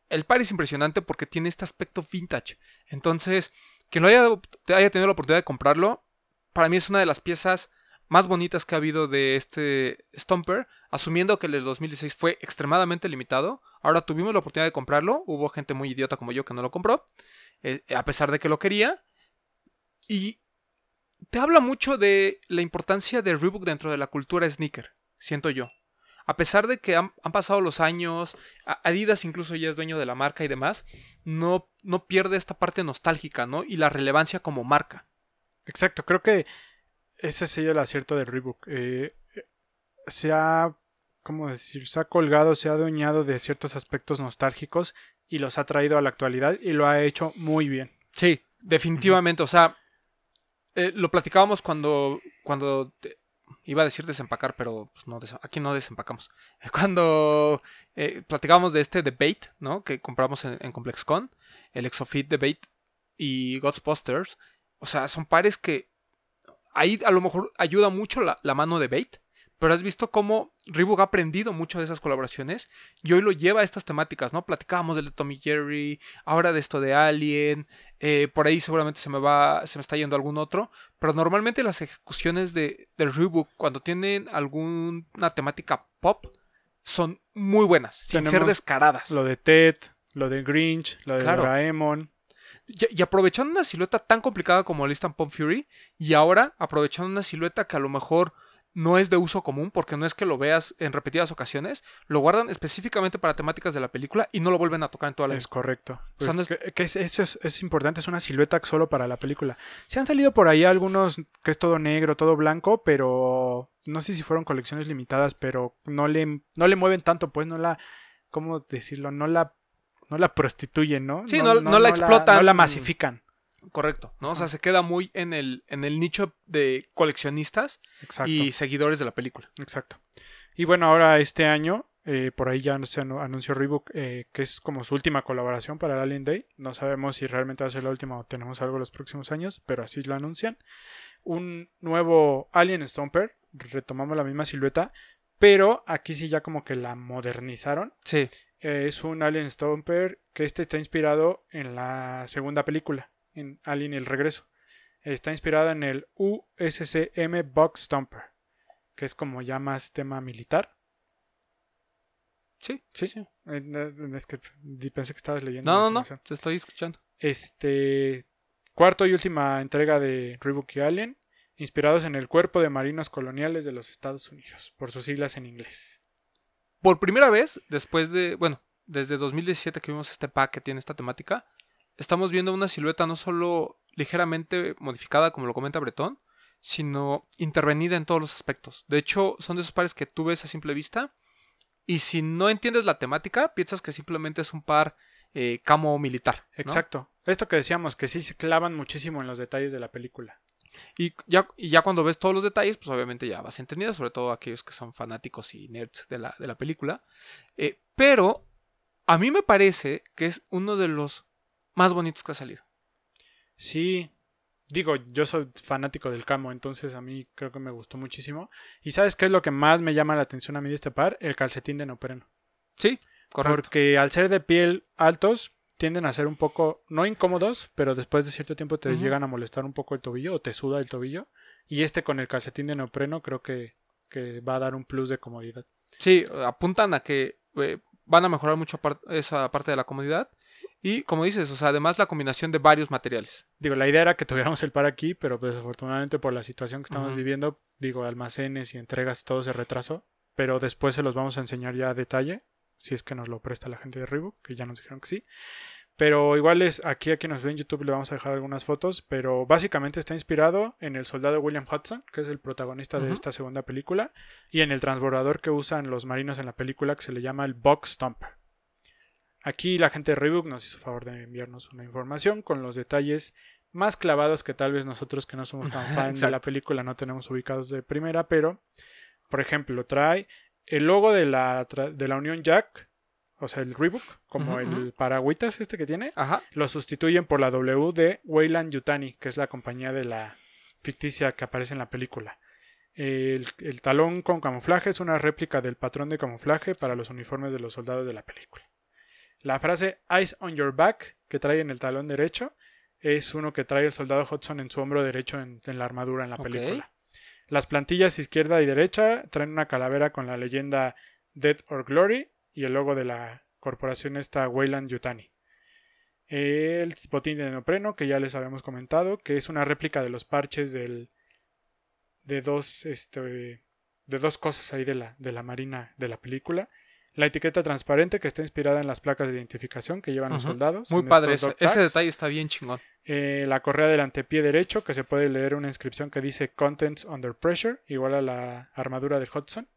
El par es impresionante porque tiene este aspecto vintage. Entonces, quien lo haya, haya tenido la oportunidad de comprarlo, para mí es una de las piezas más bonitas que ha habido de este Stomper, asumiendo que el del 2016 fue extremadamente limitado. Ahora tuvimos la oportunidad de comprarlo, hubo gente muy idiota como yo que no lo compró, eh, a pesar de que lo quería. Y te habla mucho de la importancia de Reebok dentro de la cultura sneaker, siento yo. A pesar de que han, pasado los años, Adidas incluso ya es dueño de la marca y demás, no, no pierde esta parte nostálgica, ¿no? Y la relevancia como marca. Exacto, creo que ese sería el acierto del Reebok. Eh, eh, se ha, ¿cómo decir? Se ha colgado, se ha adueñado de ciertos aspectos nostálgicos y los ha traído a la actualidad y lo ha hecho muy bien. Sí, definitivamente. O sea, eh, lo platicábamos cuando, cuando iba a decir desempacar, pero pues, no, aquí no desempacamos. Cuando eh, platicábamos de este debate, ¿no? Que compramos en, en ComplexCon, el Exofit Debate y Ghostbusters. O sea, son pares que ahí a lo mejor ayuda mucho la, la mano de Bait, pero has visto cómo Reebok ha aprendido mucho de esas colaboraciones y hoy lo lleva a estas temáticas, ¿no? Platicábamos del de Tommy Jerry, ahora de esto de Alien, eh, por ahí seguramente se me va, se me está yendo algún otro, pero normalmente las ejecuciones de, del Reebok cuando tienen alguna temática pop son muy buenas, sin ser descaradas. Lo de Ted, lo de Grinch, lo de Claro. Doraemon. Y, y aprovechando una silueta tan complicada como Instant Pump Fury, y ahora aprovechando una silueta que a lo mejor no es de uso común, porque no es que lo veas en repetidas ocasiones, lo guardan específicamente para temáticas de la película y no lo vuelven a tocar en toda la Es correcto. O sea, Pues no es- que, que es- eso es, es importante, es una silueta solo para la película. Se han salido por ahí algunos que es todo negro, todo blanco, pero no sé si fueron colecciones limitadas, pero no le, no le mueven tanto, pues no la, ¿cómo decirlo? No la, no la prostituyen, ¿no? Sí, no- no la explotan. no la masifican. Correcto, ¿no? O sea, Ajá. se queda muy en el, en el nicho de coleccionistas Exacto. y seguidores de la película. Exacto. Y bueno, ahora este año, eh, por ahí ya se anu- anunció Reebok eh, que es como su última colaboración para el Alien Day. No sabemos si realmente va a ser la última o tenemos algo los próximos años, pero así lo anuncian. Un nuevo Alien Stomper, retomamos la misma silueta, pero aquí sí ya como que la modernizaron. Sí, Eh, es un Alien Stomper que este está inspirado en la segunda película, en Alien el Regreso. Está inspirado en el USCM Box Stomper, que es como ya más tema militar. sí, Sí. sí. Eh, Es que pensé que estabas leyendo. No, no, no, te estoy escuchando. Este cuarto y última entrega de Reebok y Alien, inspirados en el cuerpo de marinos coloniales de los Estados Unidos, por sus siglas en inglés. Por primera vez, después de, bueno, desde 2017 que vimos este pack que tiene esta temática, estamos viendo una silueta no solo ligeramente modificada, como lo comenta Bretón, sino intervenida en todos los aspectos. De hecho, son de esos pares que tú ves a simple vista y si no entiendes la temática, piensas que simplemente es un par eh, camo militar. ¿no? Exacto. Esto que decíamos, que sí se clavan muchísimo en los detalles de la película. Y ya, y ya cuando ves todos los detalles, pues obviamente ya vas entendido, sobre todo aquellos que son fanáticos y nerds de la, de la película. Eh, pero a mí me parece que es uno de los más bonitos que ha salido. Sí, digo, yo soy fanático del camo, entonces a mí creo que me gustó muchísimo. ¿Y sabes qué es lo que más me llama la atención a mí de este par? El calcetín de neopreno. Sí, correcto. Porque al ser de piel altos, tienden a ser un poco, no incómodos, pero después de cierto tiempo te llegan a molestar un poco el tobillo o te suda el tobillo. Y este con el calcetín de neopreno creo que, que va a dar un plus de comodidad. Sí, apuntan a que eh, van a mejorar mucho esa parte de la comodidad. Y como dices, o sea, además la combinación de varios materiales. Digo, la idea era que tuviéramos el par aquí, pero pues, desafortunadamente por la situación que estamos viviendo, digo, almacenes y entregas, todo se retrasó. Pero después se los vamos a enseñar ya a detalle, si es que nos lo presta la gente de Reebok, que ya nos dijeron que sí. Pero igual es aquí a quien nos ve en YouTube le vamos a dejar algunas fotos, pero básicamente está inspirado en el soldado William Hudson, que es el protagonista de esta segunda película, y en el transbordador que usan los marinos en la película que se le llama el Box Stomper. Aquí la gente de Reebok nos hizo favor de enviarnos una información con los detalles más clavados que tal vez nosotros que no somos tan fan de la película no tenemos ubicados de primera, pero por ejemplo trae el logo de la, de la Unión Jack, o sea el Reebok, como el ujú. paragüitas este que tiene, Ajá. lo sustituyen por la W de Weyland Yutani, que es la compañía de la ficticia que aparece en la película. El, el talón con camuflaje es una réplica del patrón de camuflaje para los uniformes de los soldados de la película. La frase Eyes on your back, que trae en el talón derecho, es uno que trae el soldado Hudson en su hombro derecho en, en la armadura en la película. Las plantillas izquierda y derecha traen una calavera con la leyenda Death or Glory y el logo de la corporación esta Weyland Yutani. El botín de neopreno, que ya les habíamos comentado, que es una réplica de los parches del, de, dos, este, de dos cosas ahí de la, de la marina de la película. La etiqueta transparente, que está inspirada en las placas de identificación que llevan los soldados. Muy padre. Ese, detalle está bien chingón. Eh, la correa del antepié derecho, que se puede leer una inscripción que dice Contents Under Pressure, igual a la armadura del Hudson.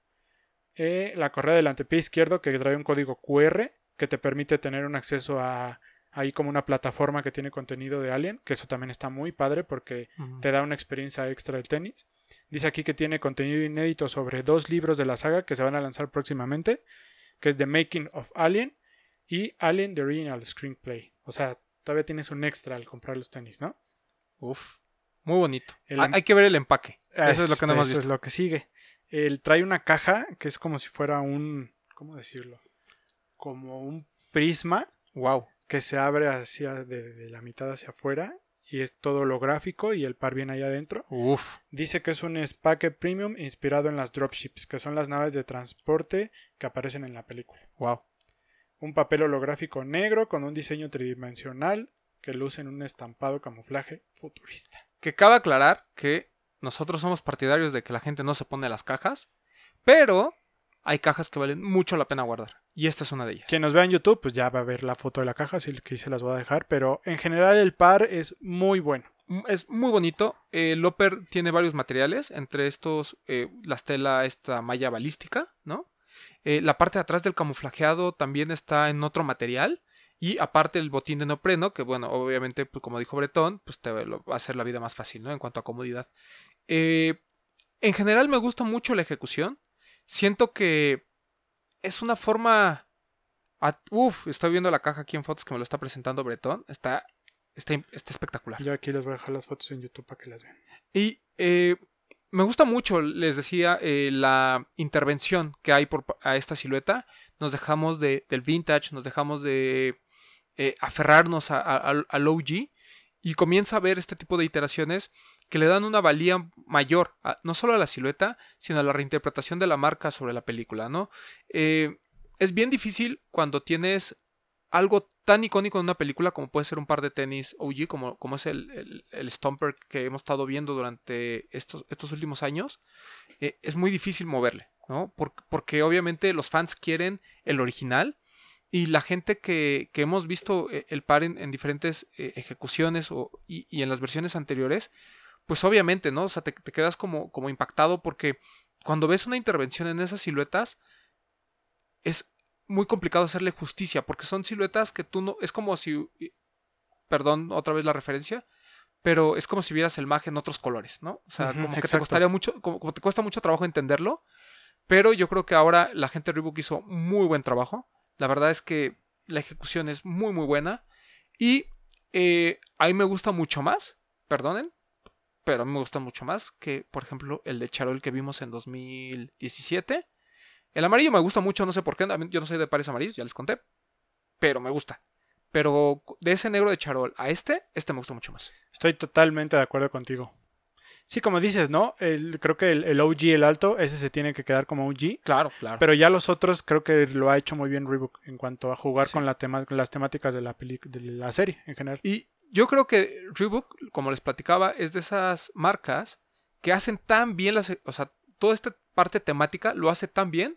Eh, la correa del antepié izquierdo, que trae un código QR, que te permite tener un acceso a ahí como una plataforma que tiene contenido de Alien, que eso también está muy padre porque te da una experiencia extra del tenis. Dice aquí que tiene contenido inédito sobre dos libros de la saga que se van a lanzar próximamente, que es The Making of Alien y Alien The Original Screenplay. O sea, todavía tienes un extra al comprar los tenis, ¿no? Uf. Muy bonito. El Ha- em- Hay que ver el empaque. Eso es lo que no hemos Eso visto. es lo que sigue. Él trae una caja que es como si fuera un, ¿cómo decirlo? Como un prisma Wow. que se abre hacia de, de la mitad hacia afuera y es todo holográfico y el par viene ahí adentro. Uf. Dice que es un Spake Premium inspirado en las dropships, que son las naves de transporte que aparecen en la película. Wow. Un papel holográfico negro con un diseño tridimensional que luce en un estampado camuflaje futurista. Que cabe aclarar que nosotros somos partidarios de que la gente no se pone las cajas, pero hay cajas que valen mucho la pena guardar. Y esta es una de ellas. Quien nos vea en YouTube, pues ya va a ver la foto de la caja, así que se las voy a dejar, pero en general el par es muy bueno. Mm, Es muy bonito. El Loper tiene varios materiales, entre estos eh, la estela, esta malla balística, ¿no? Eh, la parte de atrás del camuflajeado también está en otro material. Y aparte el botín de neopreno, que bueno, obviamente, pues, como dijo Bretón, pues te va a hacer la vida más fácil, ¿no? En cuanto a comodidad. Eh, en general me gusta mucho la ejecución. Siento que es una forma... a- Uf, estoy viendo la caja aquí en fotos que me lo está presentando Bretón. Está, está, está espectacular. Yo aquí les voy a dejar las fotos en YouTube para que las vean. Y eh, me gusta mucho, les decía, eh, la intervención que hay por, a esta silueta. Nos dejamos de, del vintage, nos dejamos de eh, aferrarnos a- a- al, al OG y comienza a ver este tipo de iteraciones que le dan una valía mayor, no solo a la silueta, sino a la reinterpretación de la marca sobre la película, ¿no? Eh, es bien difícil cuando tienes algo tan icónico en una película como puede ser un par de tenis OG, como, como es el, el, el Stomper que hemos estado viendo durante estos, estos últimos años, eh, es muy difícil moverle, ¿no? Por- porque obviamente los fans quieren el original y la gente que, que hemos visto eh, el par en, en diferentes ejecuciones o- y en las versiones anteriores, pues obviamente, ¿no? O sea, te, te quedas como, como impactado porque cuando ves una intervención en esas siluetas, es muy complicado hacerle justicia, porque son siluetas que tú no. Es como si. Perdón, otra vez la referencia. Pero es como si vieras el mage en otros colores, ¿no? O sea, como que te costaría mucho. Como, como te cuesta mucho trabajo entenderlo. Pero yo creo que ahora la gente de Reebok hizo muy buen trabajo. La verdad es que la ejecución es muy, muy buena. Y eh, a mí me gusta mucho más. Perdonen. Pero a mí me gusta mucho más que, por ejemplo, el de Charol que vimos en 2017. El amarillo me gusta mucho, no sé por qué. Yo no soy de pares amarillos, ya les conté. Pero me gusta. Pero de ese negro de charol a este, este me gusta mucho más. Estoy totalmente de acuerdo contigo. Sí, como dices, ¿no? El- creo que el, el OG, el alto, ese se tiene que quedar como OG. Claro, claro. Pero ya los otros creo que lo ha hecho muy bien Reebok en cuanto a jugar Sí. con, la tema, con las temáticas de la, peli- de la serie en general. Y yo creo que Reebok, como les platicaba, es de esas marcas que hacen tan bien las, o sea, toda esta parte temática lo hace tan bien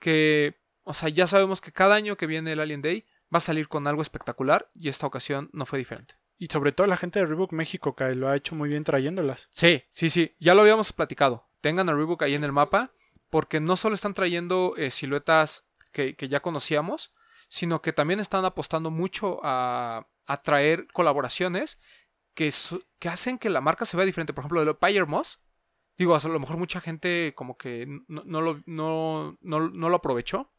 que, o sea, ya sabemos que cada año que viene el Alien Day va a salir con algo espectacular y esta ocasión no fue diferente. Y sobre todo la gente de Reebok México que lo ha hecho muy bien trayéndolas. Sí, sí, sí, ya lo habíamos platicado. Tengan a Reebok ahí en el mapa porque no solo están trayendo eh, siluetas que, que ya conocíamos, sino que también están apostando mucho a, a traer colaboraciones que, su- que hacen que la marca se vea diferente. Por ejemplo, el Pyre Moss. Digo, a lo mejor mucha gente como que no, no lo, no, no- no lo aprovechó.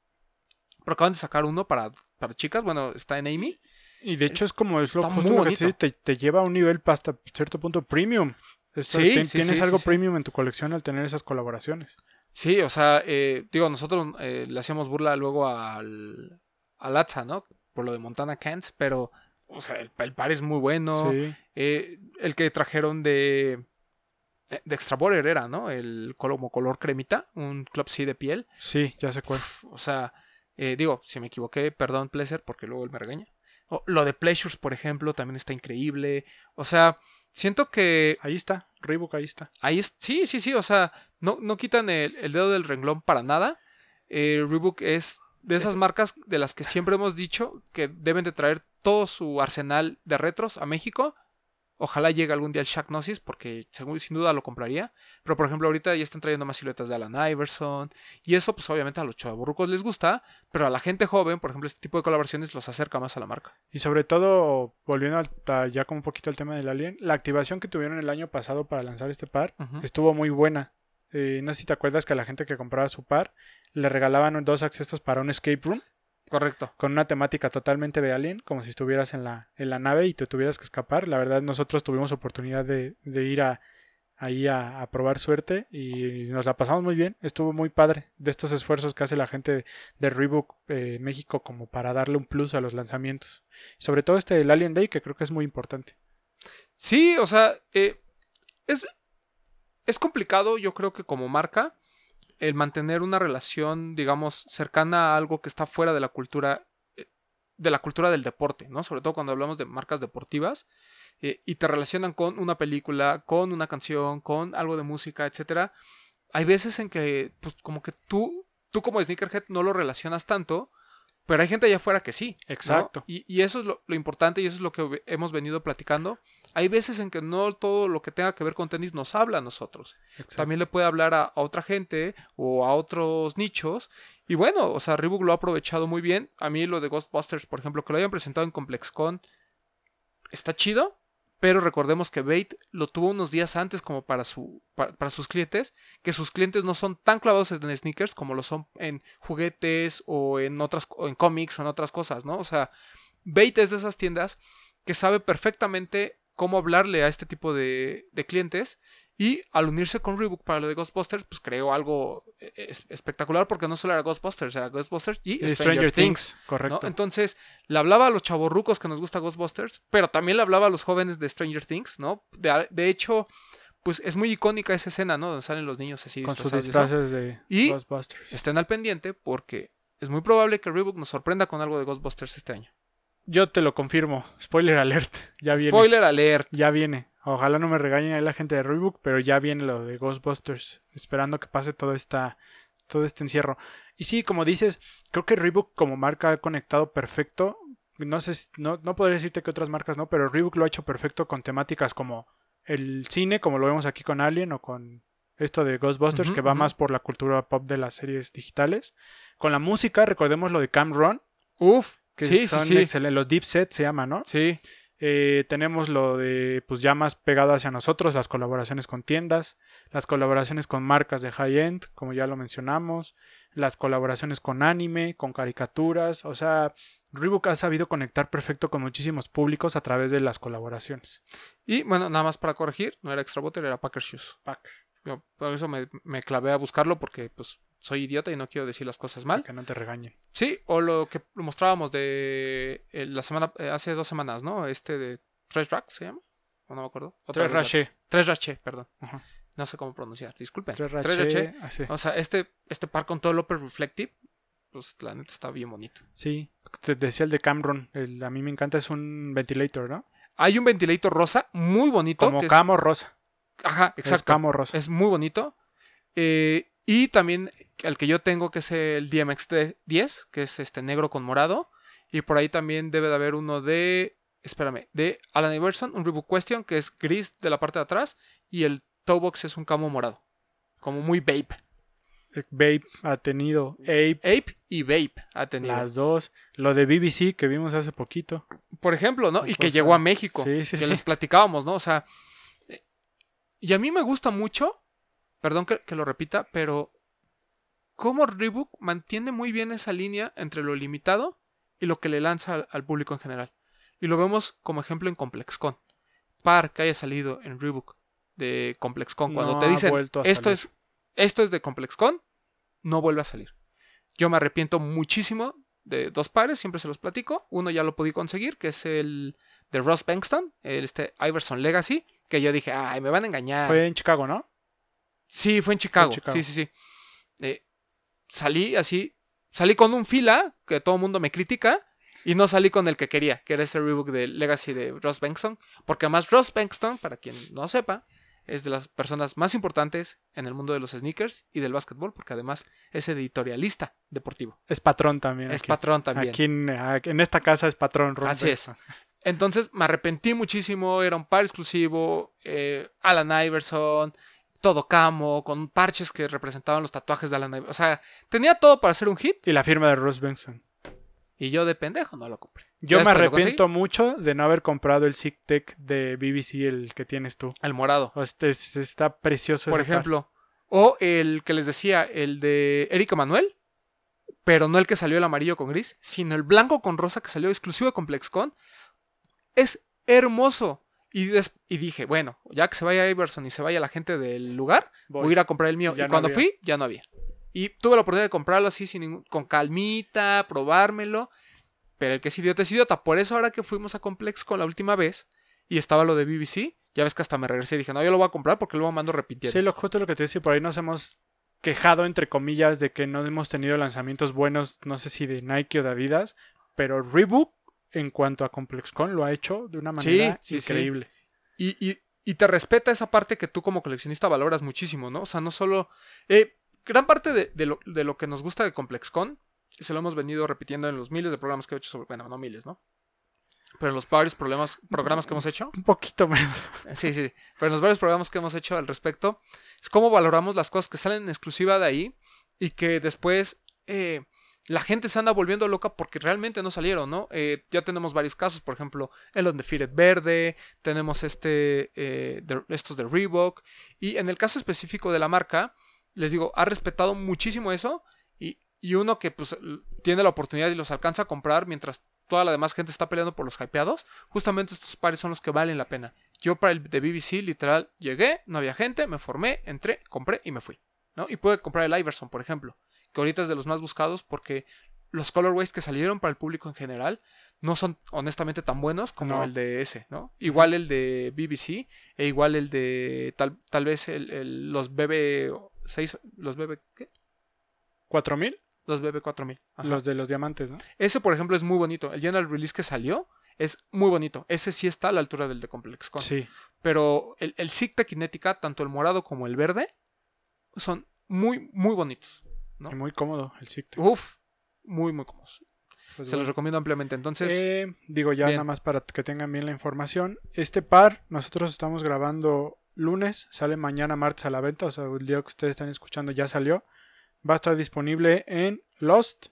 Pero acaban de sacar uno para, para chicas. Bueno, está en Amy. Y de hecho es como es lo, justo lo que te, te, te lleva a un nivel hasta cierto punto premium. Esto- Sí, te- sí, tienes sí, algo premium en tu colección al tener esas colaboraciones. Sí, o sea, eh, digo, nosotros eh, le hacíamos burla luego al, al Atza, ¿no? Por lo de Montana Kent, pero, o sea, el, el par es muy bueno. Sí. Eh, el que trajeron de, eh, de Extra Border era, ¿no? El como color cremita, un club C de piel. Sí, ya sé cuál. Uf, o sea, eh, digo, si me equivoqué, perdón, Pleasure, porque luego él me regaña. O, lo de Pleasures, por ejemplo, también está increíble. O sea, siento que Ahí está, Reebok ahí está. Ahí es, sí, sí, sí, o sea, no, no quitan el, el dedo del renglón para nada. Eh, Reebok es de esas Es- marcas de las que siempre hemos dicho que deben de traer todo su arsenal de retros a México. Ojalá llegue algún día el Shaq Gnosis porque según, sin duda lo compraría. Pero por ejemplo ahorita ya están trayendo más siluetas de Alan Iverson. Y eso pues obviamente a los chavorrucos les gusta. Pero a la gente joven, por ejemplo, este tipo de colaboraciones los acerca más a la marca. Y sobre todo, volviendo ya como un poquito al tema del Alien, la activación que tuvieron el año pasado para lanzar este par estuvo muy buena. Eh, no sé si te acuerdas que la gente que compraba su par le regalaban dos accesos para un escape room Correcto. con una temática totalmente de Alien, como si estuvieras en la, en la nave y te tuvieras que escapar. La verdad, nosotros tuvimos oportunidad de, de ir a, ahí a, a probar suerte y nos la pasamos muy bien. Estuvo muy padre de estos esfuerzos que hace la gente de Reebok eh, México como para darle un plus a los lanzamientos. Sobre todo este el Alien Day que creo que es muy importante. Sí, o sea, eh, es, es complicado, yo creo que como marca, el mantener una relación, digamos, cercana a algo que está fuera de la cultura, eh, de la cultura del deporte, ¿no? Sobre todo cuando hablamos de marcas deportivas eh, y te relacionan con una película, con una canción, con algo de música, etcétera. Hay veces en que, pues, como que tú, tú como sneakerhead no lo relacionas tanto, pero hay gente allá afuera que sí. ¿no? Exacto. Y, y eso es lo, lo importante y eso es lo que hemos venido platicando. Hay veces en que no todo lo que tenga que ver con tenis nos habla a nosotros. Exacto. También le puede hablar a, a otra gente o a otros nichos. Y bueno, o sea, Reebok lo ha aprovechado muy bien. A mí lo de Ghostbusters, por ejemplo, que lo hayan presentado en ComplexCon, está chido. Pero recordemos que Bait lo tuvo unos días antes como para, su, para, sus clientes, que sus clientes no son tan clavados en sneakers como lo son en juguetes o en otras en cómics o en otras cosas, ¿no? O sea, Bait es de esas tiendas que sabe perfectamente cómo hablarle a este tipo de, de clientes y al unirse con Reebok para lo de Ghostbusters, pues creó algo eh, es- espectacular porque no solo era Ghostbusters, era Ghostbusters y Y Stranger, Things. correcto. Entonces, le hablaba a los chavorrucos que nos gusta Ghostbusters, pero también le hablaba a los jóvenes de Stranger Things, ¿no? De, de hecho, pues es muy icónica esa escena, ¿no? Donde salen los niños así con sus disfraces de Y- Ghostbusters. Estén al pendiente porque es muy probable que Reebok nos sorprenda con algo de Ghostbusters este año. Yo te lo confirmo. Spoiler alert. Ya viene. Spoiler alert. Ya viene. Ojalá no me regañen ahí la gente de Reebok, pero ya viene lo de Ghostbusters. Esperando que pase todo, esta, todo este encierro. Y sí, como dices, creo que Reebok como marca ha conectado perfecto. No sé, no, no podría decirte que otras marcas no, pero Reebok lo ha hecho perfecto con temáticas como el cine, como lo vemos aquí con Alien o con esto de Ghostbusters, que va más por la cultura pop de las series digitales. Con la música, recordemos lo de Cam Ron, Uf. que sí, son sí, sí. excelentes. Los deep set se llama, ¿no? Sí. Eh, tenemos lo de, pues ya más pegado hacia nosotros, las colaboraciones con tiendas, las colaboraciones con marcas de high-end, como ya lo mencionamos, las colaboraciones con anime, con caricaturas, o sea, Reebok ha sabido conectar perfecto con muchísimos públicos a través de las colaboraciones. Y bueno, nada más para corregir, no era Extra Butter, era Packer Shoes. Packer, Yo por eso me, me clavé a buscarlo porque pues soy idiota y no quiero decir las cosas mal. que no te regañen. Sí, o lo que mostrábamos de eh, la semana, eh, hace dos semanas, ¿no? Este de Trash Rack se llama, o no me acuerdo. Otra Tres raché. Tres Rache, perdón. Ajá. No sé cómo pronunciar, disculpen. Tres Tres. Rache. así. O sea, este, este par con todo el upper reflective, pues la neta está bien bonito. Sí, te decía el de Camron, el, a mí me encanta, es un ventilator, ¿no? Hay un ventilator rosa muy bonito. Como que es- camo rosa. Ajá, Es exacto. camo rosa. Es muy bonito. Eh, y también el que yo tengo, que es el DMX 10, que es este negro con morado. Y por ahí también debe de haber uno de. Espérame, de Alan Iverson, un Reebok Question, que es gris de la parte de atrás. Y el toe box es un camo morado. Como muy vape. Eh, Babe ha tenido Ape, Ape y vape ha tenido. las dos. Lo de BBC que vimos hace poquito. Por ejemplo, ¿no? Y que llegó a México. Sí, sí, que sí. les platicábamos, ¿no? O sea. eh, Y a mí me gusta mucho. Perdón que, que lo repita, pero. Cómo Reebok mantiene muy bien esa línea entre lo limitado y lo que le lanza al, al público en general. Y lo vemos como ejemplo en ComplexCon. Par que haya salido en Reebok de ComplexCon. Cuando No te dicen esto salir". es, esto es de ComplexCon, no vuelve a salir. Yo me arrepiento muchísimo de dos pares, siempre se los platico. Uno ya lo pude conseguir, que es el de Ross Bankston, el este Iverson Legacy, que yo dije, ay, me van a engañar. Fue en Chicago, ¿no? Sí, fue en Chicago. Chicago. Sí, sí, sí. Eh, salí así, salí con un fila, que todo el mundo me critica, y no salí con el que quería, que era ese rebook de Legacy de Ross Bankston, porque además Ross Bankston, para quien no sepa, es de las personas más importantes en el mundo de los sneakers y del básquetbol, porque además es editorialista deportivo. Es patrón también. Es aquí. patrón también. Aquí en, esta casa es patrón. Ron Así es. Entonces me arrepentí muchísimo, era un par exclusivo, eh, Alan Iverson, todo camo, con parches que representaban los tatuajes de Alan Iverson. O sea, tenía todo para hacer un hit Y la firma de Ross Benson. y yo de pendejo no lo compré. Yo me arrepiento mucho de no haber comprado el Sick Tech de BBC, el que tienes tú. El morado, Este, es- está precioso. por par. ejemplo. O el que les decía, el de Erika Manuel, pero no el que salió el amarillo con gris, sino el blanco con rosa que salió exclusivo de ComplexCon. Es hermoso. Y, des- y dije, bueno, ya que se vaya Iverson y se vaya la gente del lugar, voy, a ir a comprar el mío. Ya y cuando fui, ya no había. Y tuve la oportunidad de comprarlo así, sin ningún- con calmita, probármelo. Pero el que es idiota es idiota. Por eso ahora que fuimos a Complex con la última vez y estaba lo de BBC, ya ves que hasta me regresé y dije, no, yo lo voy a comprar porque luego mando repitiendo. Sí, lo justo lo que te decía, por ahí nos hemos quejado, entre comillas, de que no hemos tenido lanzamientos buenos, no sé si de Nike o de Adidas, pero Reebok, en cuanto a ComplexCon, lo ha hecho de una manera sí, sí. increíble. Y, y- y te respeta esa parte que tú como coleccionista valoras muchísimo, ¿no? O sea, no solo... eh, gran parte de, de lo, de lo que nos gusta de ComplexCon, y se lo hemos venido repitiendo en los miles de programas que he hecho sobre... Bueno, no miles, ¿no? Pero en los varios problemas, programas que hemos hecho. Un poquito menos. Sí, sí. Pero en los varios programas que hemos hecho al respecto, es cómo valoramos las cosas que salen en exclusiva de ahí y que después eh, la gente se anda volviendo loca porque realmente no salieron, ¿no? Eh, ya tenemos varios casos, por ejemplo, el Undefeated Verde, tenemos este, eh, estos de Reebok, y en el caso específico de la marca, les digo, ha respetado muchísimo eso y, y uno que pues tiene la oportunidad y los alcanza a comprar mientras toda la demás gente está peleando por los hypeados, justamente estos pares son los que valen la pena. Yo para el de BBC literal llegué, no había gente, me formé, entré, compré y me fui. ¿no? Y pude comprar el Iverson, por ejemplo, que ahorita es de los más buscados porque los colorways que salieron para el público en general no son honestamente tan buenos como No. el de ese, ¿no? Igual el de BBC e igual el de tal, tal vez el, el- los BB6, los BB, ¿qué? ¿4000? Los BB4000. Ajá. Los de los diamantes, ¿no? Ese, por ejemplo, es muy bonito. El General Release que salió es muy bonito. Ese sí está a la altura del de Complex Con. Sí. Pero el, el Sigta Kinética, tanto el morado como el verde, son muy, muy bonitos. ¿No? Y muy cómodo el Sicte. Uf, muy, muy cómodos. Pues Se los recomiendo ampliamente. Entonces, Eh, digo ya bien. nada más para que tengan bien la información. Este par, nosotros estamos grabando lunes, sale mañana martes a la venta, o sea, el día que ustedes están escuchando ya salió. Va a estar disponible en Lost,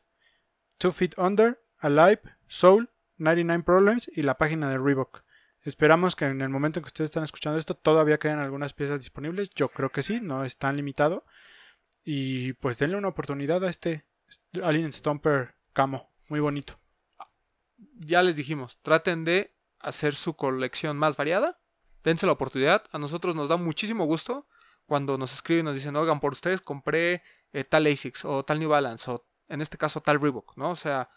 Two Feet Under, Alive, Soul, 99 Problems y la página de Reebok. Esperamos que en el momento en que ustedes están escuchando esto todavía queden algunas piezas disponibles. Yo creo que sí, no es tan limitado. Y pues denle una oportunidad a este Alien Stomper Camo. Muy bonito. ya les dijimos, traten de hacer su colección más variada. Dense la oportunidad. A nosotros nos da muchísimo gusto cuando nos escriben y nos dicen, oigan, por ustedes compré eh, tal ASICS o tal New Balance o en este caso tal Reebok, ¿no? O sea,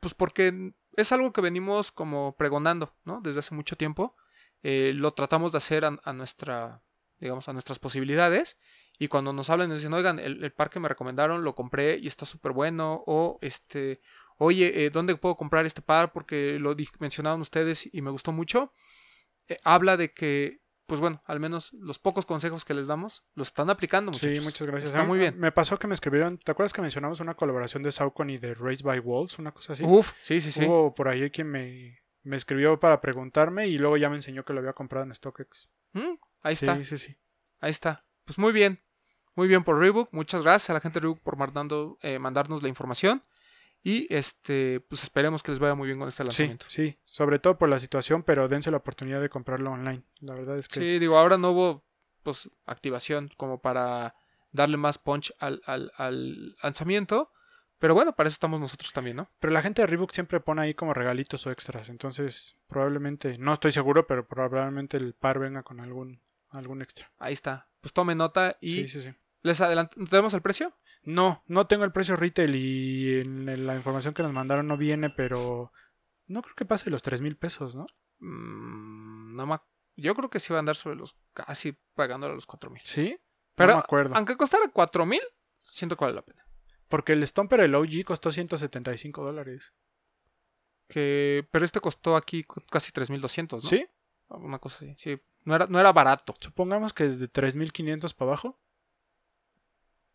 pues porque es algo que venimos como pregonando, ¿no? Desde hace mucho tiempo. Eh, lo tratamos de hacer a, a nuestra, digamos, a nuestras posibilidades. Y cuando nos hablan nos dicen, oigan, el, el par que me recomendaron lo compré y está súper bueno. O este, oye, eh, ¿dónde puedo comprar este par? Porque lo mencionaron ustedes y me gustó mucho. Eh, habla de que, pues bueno, al menos los pocos consejos que les damos los están aplicando. Sí, muchas gracias. Está muy bien. Me pasó que me escribieron, ¿te acuerdas que mencionamos una colaboración de Saucon y de Race by Wolves? Una cosa así. Uf, sí, sí, sí. Hubo por ahí quien me, me escribió para preguntarme y luego ya me enseñó que lo había comprado en StockX. Mm, ahí Sí, está, sí, sí. ahí está. Pues muy bien. Muy bien por Reebok. Muchas gracias a la gente de Reebok por mandando, eh, mandarnos la información. Y este, pues esperemos que les vaya muy bien con este Sí, lanzamiento. sí, sobre todo por la situación, pero dense la oportunidad de comprarlo online. La verdad es que Sí, digo, ahora no hubo pues activación como para darle más punch al, al- al lanzamiento. Pero bueno, para eso estamos nosotros también, ¿no? Pero la gente de Reebok siempre pone ahí como regalitos o extras. Entonces, probablemente, no estoy seguro, pero probablemente el par venga con algún, algún extra. Ahí está. Pues tome nota y Sí, sí, sí. les adelantamos el precio. No, no tengo el precio retail y en la información que nos mandaron no viene, pero no creo que pase los 3 mil pesos, ¿no? Mm, no me yo creo que sí va a andar sobre los casi pagándole a los 4000. Sí, Pero no me acuerdo. aunque costara 4000, siento que vale la pena. Porque el Stomper, el OG, costó 175 dólares. Que, pero este costó aquí casi 3200, ¿no? ¿Sí? Una cosa así. Sí, no era, no era barato. Supongamos que de 3500 para abajo,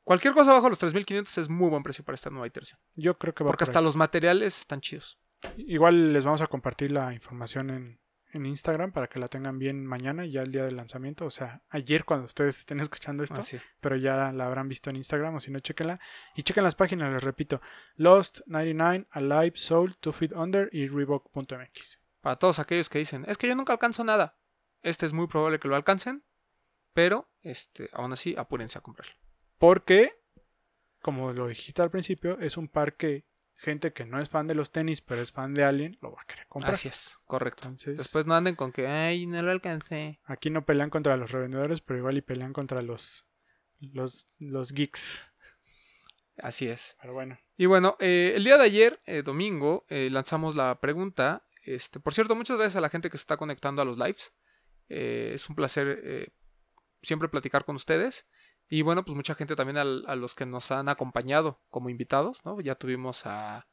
Cualquier cosa bajo los 3500 es muy buen precio para esta nueva iteración. yo creo que va Porque por hasta ahí. los materiales están chidos. Igual les vamos a compartir la información en, en Instagram para que la tengan bien mañana, ya el día del lanzamiento. O sea, ayer cuando ustedes estén escuchando esto. Pero ya la habrán visto en Instagram o si no, chequenla. Y chequen las páginas, les repito: Lost, 99, Alive, Soul, Two Feet Under y Reebok.mx. Para todos aquellos que dicen, es que yo nunca alcanzo nada. Este es muy probable que lo alcancen. Pero, este, aún así, apúrense a comprarlo. Porque, como lo dijiste al principio, es un par que gente que no es fan de los tenis, pero es fan de Alien, lo va a querer comprar. Así es, correcto. Entonces, Después no anden con que, ay, no lo alcancé. aquí no pelean contra los revendedores, pero igual y pelean contra los, los, los geeks. Así es. Pero bueno, Y bueno, eh, el día de ayer, eh, domingo, eh, lanzamos la pregunta. Este, por cierto, muchas gracias a la gente que se está conectando a los lives. Eh, es un placer eh, siempre platicar con ustedes. Y bueno, pues mucha gente también a los que nos han acompañado como invitados, ¿no? Ya tuvimos a,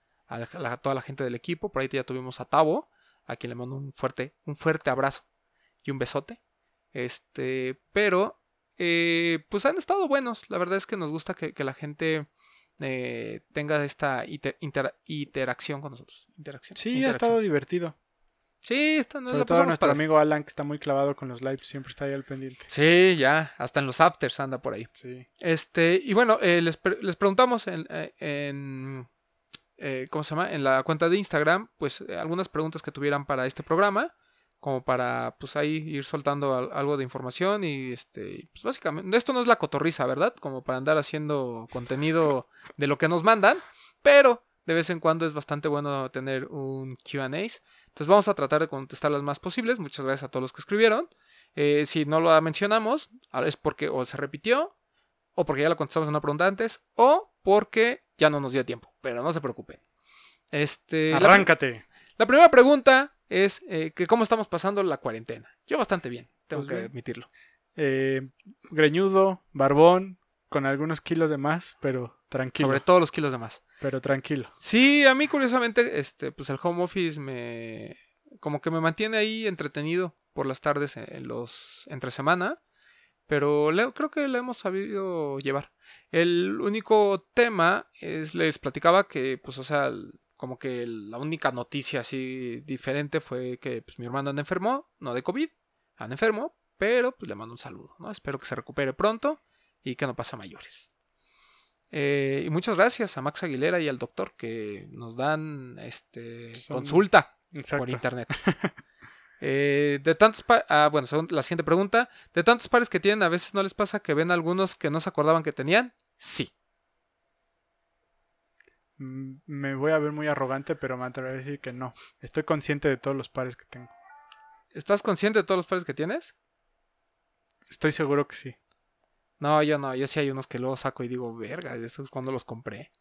toda la gente del equipo, por ahí ya tuvimos a Tavo, a quien le mando un fuerte, un fuerte abrazo y un besote. Este, pero, eh, pues han estado buenos. La verdad es que nos gusta que la gente eh, tenga esta interacción con nosotros. Interacción. sí, ha estado divertido. Sí, está, nos Sobre la todo nuestro padre. amigo Alan, que está muy clavado con los lives, siempre está ahí al pendiente. Sí, ya, hasta en los afters anda por ahí. Sí. Este, y bueno, eh, les, pre- les preguntamos en, eh, en, eh, ¿cómo se llama? En la cuenta de Instagram, pues eh, algunas preguntas que tuvieran para este programa, como para, pues ahí ir soltando al- algo de información y este, pues básicamente, esto no es la cotorriza, ¿verdad? Como para andar haciendo contenido de lo que nos mandan, pero de vez en cuando es bastante bueno tener un Q&A. Entonces vamos a tratar de contestar las más posibles. Muchas gracias a todos los que escribieron. Eh, si no lo mencionamos, ah, es porque o se repitió, o porque ya lo contestamos en una pregunta antes, o porque ya no nos dio tiempo. Pero no se preocupen. Este, la, Arráncate. la primera pregunta es eh, que cómo estamos pasando la cuarentena. Yo bastante bien, tengo Pues que bien. admitirlo. Eh, greñudo, barbón, con algunos kilos de más, pero tranquilo. Sobre todo los kilos de más. Pero tranquilo. Sí, a mí curiosamente, este, pues el home office me como que me mantiene ahí entretenido por las tardes en, en los entre semana, pero le- creo que lo hemos sabido llevar. El único tema es les platicaba que, pues, o sea, como que la única noticia así diferente fue que pues, mi hermano anda enfermo, no de COVID, anda enfermo, pero pues le mando un saludo, ¿no? Espero que se recupere pronto y que no pase a mayores. Eh, y muchas gracias a Max Aguilera y al doctor que nos dan este, Son- consulta por internet. Eh, de tantos ah, bueno, según la siguiente pregunta, de tantos pares que tienen, a veces no les pasa que ven algunos que no se acordaban que tenían. Sí. Me voy a ver muy arrogante, pero me atreveré a decir que no. Estoy consciente de todos los pares que tengo. ¿Estás consciente de todos los pares que tienes? Estoy seguro que sí. No, yo no, yo sí hay unos que luego saco y digo, verga, estos cuando los compré.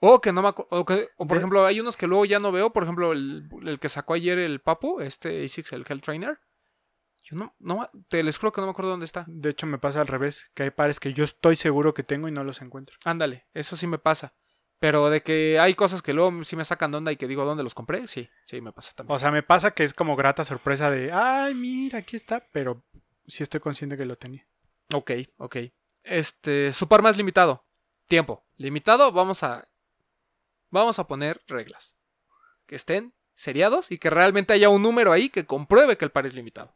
O que no me o, que- o por De- ejemplo, hay unos que luego ya no veo, por ejemplo, el, el que sacó ayer el Papu, este ASICS, el Hell Trainer. Yo no, no, te les juro que no me acuerdo dónde está. De hecho, me pasa al revés, que hay pares que yo estoy seguro que tengo y no los encuentro. Ándale, eso sí me pasa. Pero de que hay cosas que luego sí me sacan de onda y que digo dónde los compré, sí, sí me pasa también. O sea, me pasa que es como grata sorpresa de, ay, mira, aquí está, pero sí estoy consciente que lo tenía. Ok, ok. Este, su par más limitado. Tiempo. Limitado, vamos a. Vamos a poner reglas. Que estén seriados y que realmente haya un número ahí que compruebe que el par es limitado.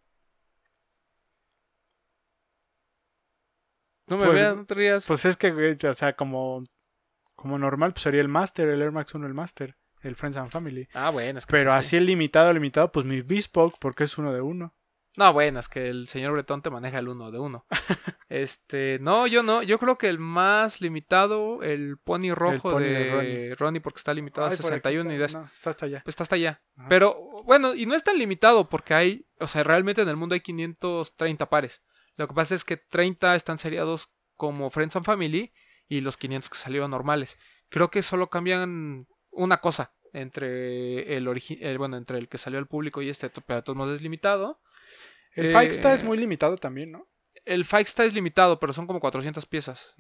No me Pues- veas, no te rías. Pues es que, o sea, como, como normal, pues sería el Master, el Air Max 1, el Master, el Friends and Family. ah, bueno, es que Pero sí, así sí. el limitado, limitado, pues mi Bespoke, porque es uno de uno. No, bueno, es que el señor Bretón te maneja el uno de uno. este, no, yo no. Yo creo que el más limitado, el pony rojo pony de, de Ronnie. Ronnie. porque está limitado a Ay, aquí 61 está, y de no, está hasta allá. Pues está hasta allá. Ajá. Pero bueno, y no es tan limitado porque hay, o sea, realmente en el mundo hay 530 pares. Lo que pasa es que 30 están seriados como Friends and Family y los 500 que salieron normales. Creo que solo cambian una cosa entre el, el bueno, entre el que salió al público y este, pero todos modos es limitado. El Eh, Fikesta es muy limitado también, ¿no? El Fikesta es limitado, pero son como 400 piezas.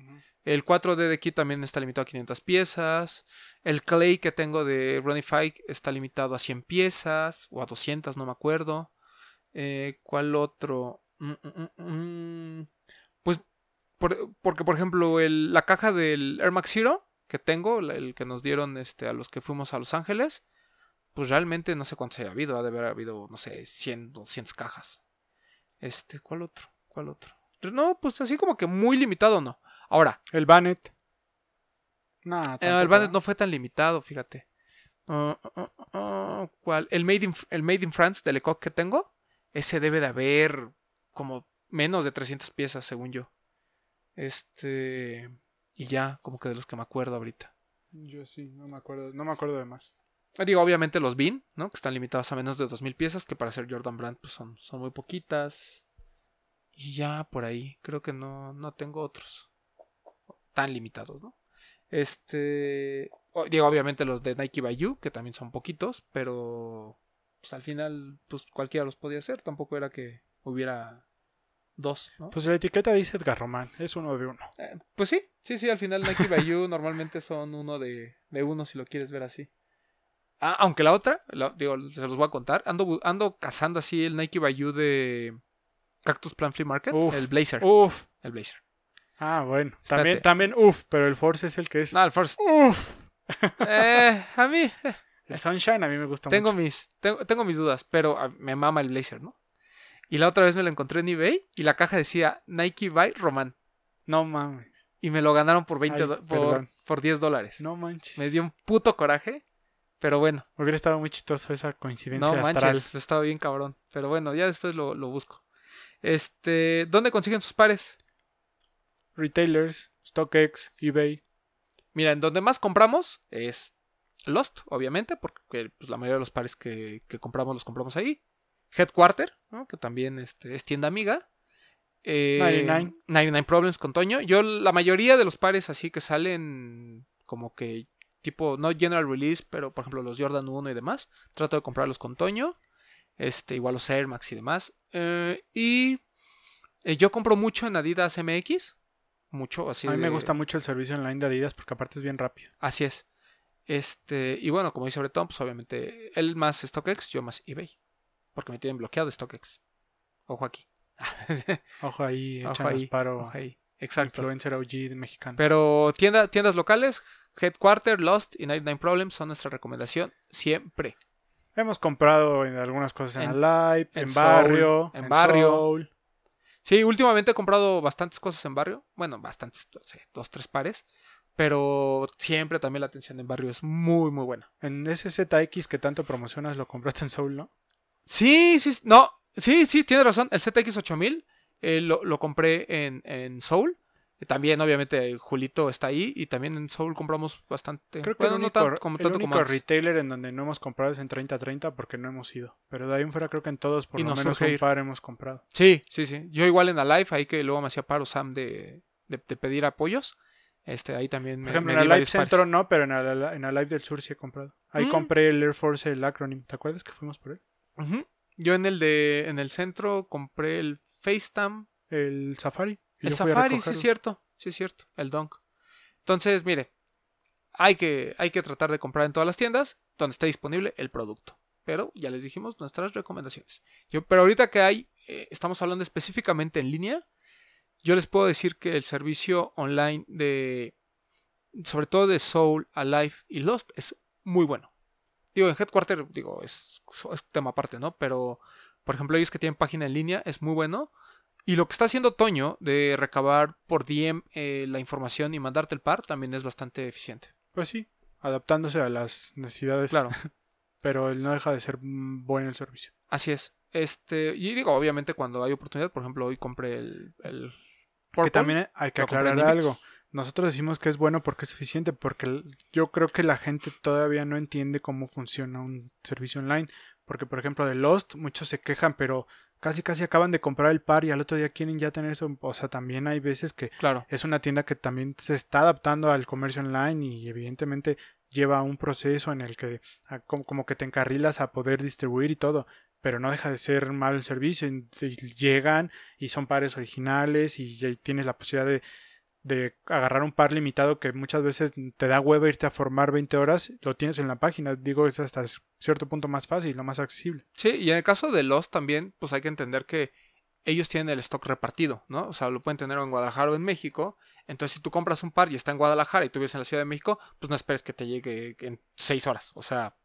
El 4D de aquí también está limitado a 500 piezas. El Clay que tengo de Ronnie Fike está limitado a 100 piezas o a 200, no me acuerdo. Eh, ¿Cuál otro? Mm, mm, mm. Pues por- porque, por ejemplo, el- la caja del Air Max Zero que tengo, el que nos dieron este, a los que fuimos a Los Ángeles, pues realmente no sé cuántos haya habido. Ha de haber habido, no sé, 100, 200 cajas. Este, ¿cuál otro? ¿Cuál otro? No, pues así como que muy limitado no. Ahora, El Banet. Nah, eh, el Bandit ¿eh? no fue tan limitado, fíjate. Ah, ah, ah, ¿Cuál? El Made, in, el Made in France de Lecoq que tengo, ese debe de haber como menos de 300 piezas, según yo. Este. Y ya, como que de los que me acuerdo ahorita. Yo sí, no me acuerdo, no me acuerdo de más. Eh, Digo, obviamente los Bean, ¿no? Que están limitados a menos de 2.000 piezas, que para ser Jordan Brand pues son, son muy poquitas. Y ya por ahí, creo que no, no tengo otros tan limitados, ¿no? Este, digo, obviamente los de Nike Bayou, que también son poquitos, pero pues al final, pues cualquiera los podía hacer, tampoco era que hubiera dos, ¿no? Pues la etiqueta dice Edgar Román, es uno de uno. Eh, pues sí, sí, sí, al final Nike Bayou normalmente son uno de, de uno si lo quieres ver así. Ah, aunque la otra, la- digo, se los voy a contar, ando, ando cazando así el Nike Bayou de Cactus Plant Flea Market, Uf. el Blazer, Uf. el Blazer. Ah, bueno. Espérate. También, también, uf, pero el Force es el que es. No, el First. Uf. Eh, a mí eh, El Sunshine a mí me gusta tengo mucho. mis, tengo, tengo mis dudas, pero ah, me mama el Blazer, ¿no? Y la otra vez me lo encontré en eBay y la caja decía Nike by Roman. No mames. Y me lo ganaron por 20 Ay, do- por, por 10 dólares. No manches. Me dio un puto coraje, pero bueno. Hubiera estado muy chistoso esa coincidencia No astral. manches, estaba bien cabrón. Pero bueno, ya después lo, lo busco. Este, ¿dónde consiguen sus pares? Retailers, StockX, eBay. Mira, en donde más compramos es Lost, obviamente, porque pues, la mayoría de los pares que, que compramos los compramos ahí. Headquarter, ¿no? que también este, es tienda amiga. Eh, 99. 99 Problems con Toño. Yo la mayoría de los pares así que salen como que tipo, no general release, pero por ejemplo los Jordan 1 y demás, trato de comprarlos con Toño. Este, igual los Air Max y demás. Eh, y eh, yo compro mucho en Adidas MX. Mucho, así a mí me gusta mucho el servicio online de Adidas porque aparte es bien rápido. Así es. Este, y bueno, como dice Bretón, pues obviamente él más StockX, yo más eBay. Porque me tienen bloqueado de StockX. Ojo aquí. Ojo ahí, Ojo ahí, paro. Ojo ahí. Exacto. Influencer OG mexicano. Pero tienda, tiendas locales, Headquarter, Lost y 99 Problems son nuestra recomendación siempre. Hemos comprado en algunas cosas en, En- Alive, en, en Barrio, Soul, en Barrio. Soul. Sí, últimamente he comprado bastantes cosas en barrio. Bueno, bastantes, no sé, dos, tres pares. Pero siempre también la atención en barrio es muy, muy buena. En ese ZX que tanto promocionas lo compraste en Soul, ¿no? Sí, sí, no, sí, sí, tienes razón. El ZX 8000 eh, lo, lo compré en, en Soul. Eh, También, obviamente, Julito está ahí. Y también en Soul compramos bastante. Creo que Bueno, el no único, tan- como el tanto único como retailer en donde no hemos comprado es en 3030 porque no hemos ido. Pero de ahí en fuera creo que en todos por Y lo nos menos un ir. par hemos comprado. Sí, sí, sí. Yo igual en Alive, ahí que luego me hacía paro Sam de, de, de pedir apoyos. Este, ahí también Por ejemplo, me en Alive pares. Centro no, pero en Alive, en Alive del Sur sí he comprado. Ahí Mm. compré el Air Force, el acronym. ¿Te acuerdas que fuimos por él? Yo en el de en el centro compré el FaceTime El Safari. El Safari, sí es cierto, sí es cierto, el Donk. Entonces, mire, hay que, hay que tratar de comprar en todas las tiendas donde esté disponible el producto. Pero ya les dijimos nuestras recomendaciones. Yo, pero ahorita que hay, eh, estamos hablando específicamente en línea, yo les puedo decir que el servicio online de, sobre todo de Soul, Alive y Lost, es muy bueno. Digo, en Headquarter, digo, es, es tema aparte, ¿no? Pero, por ejemplo, ellos que tienen página en línea, es muy bueno. Y lo que está haciendo Toño de recabar por DM eh, la información y mandarte el par también es bastante eficiente. Pues sí, adaptándose a las necesidades. Claro, Pero él no deja de ser bueno el servicio. así es. Este, y digo, obviamente cuando hay oportunidad, por ejemplo, hoy compré el, el Que también hay que aclarar algo. Nosotros decimos que es bueno porque es eficiente, porque yo creo que la gente todavía no entiende cómo funciona un servicio online. Porque, por ejemplo, de Lost, muchos se quejan, pero casi casi acaban de comprar el par y al otro día quieren ya tener eso. O sea, también hay veces que Claro, es una tienda que también se está adaptando al comercio online y evidentemente lleva un proceso en el que a- como, que te encarrilas a poder distribuir y todo, pero no deja de ser mal el servicio. llegan y son pares originales y tienes la posibilidad de, de agarrar un par limitado que muchas veces te da hueva irte a formar 20 horas, lo tienes en la página. Digo, es hasta cierto punto más fácil, lo más accesible. Sí, y en el caso de Lost también, pues hay que entender que ellos tienen el stock repartido, ¿no? O sea, lo pueden tener en Guadalajara o en México. Entonces, si tú compras un par y está en Guadalajara y tú vives en la Ciudad de México, pues no esperes que te llegue en seis horas. O sea,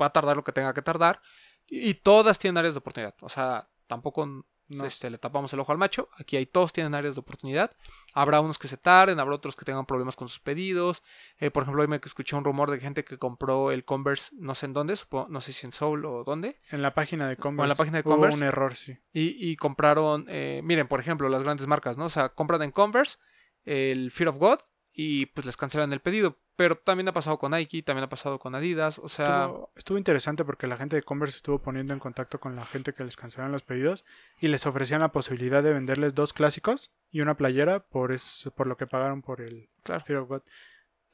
va a tardar lo que tenga que tardar. Y todas tienen áreas de oportunidad. O sea, tampoco No. este, le tapamos el ojo al macho. Aquí hay todos tienen áreas de oportunidad. Habrá unos que se tarden, habrá otros que tengan problemas con sus pedidos. Eh, por ejemplo, hoy me escuché un rumor de gente que compró el Converse, no sé en dónde, supongo- no sé si en Soul o dónde. En la página de Converse. la página de hubo Converse. un error, sí. Y, y compraron, eh, miren, por ejemplo, las grandes marcas, ¿no? O sea, compran en Converse el Fear of God y pues les cancelan el pedido. Pero también ha pasado con Nike, también ha pasado con Adidas. O sea, Estuvo, estuvo interesante porque la gente de Converse estuvo poniendo en contacto con la gente que les cancelaron los pedidos y les ofrecían la posibilidad de venderles dos clásicos y una playera por, es, por lo que pagaron por el claro, Fear of God.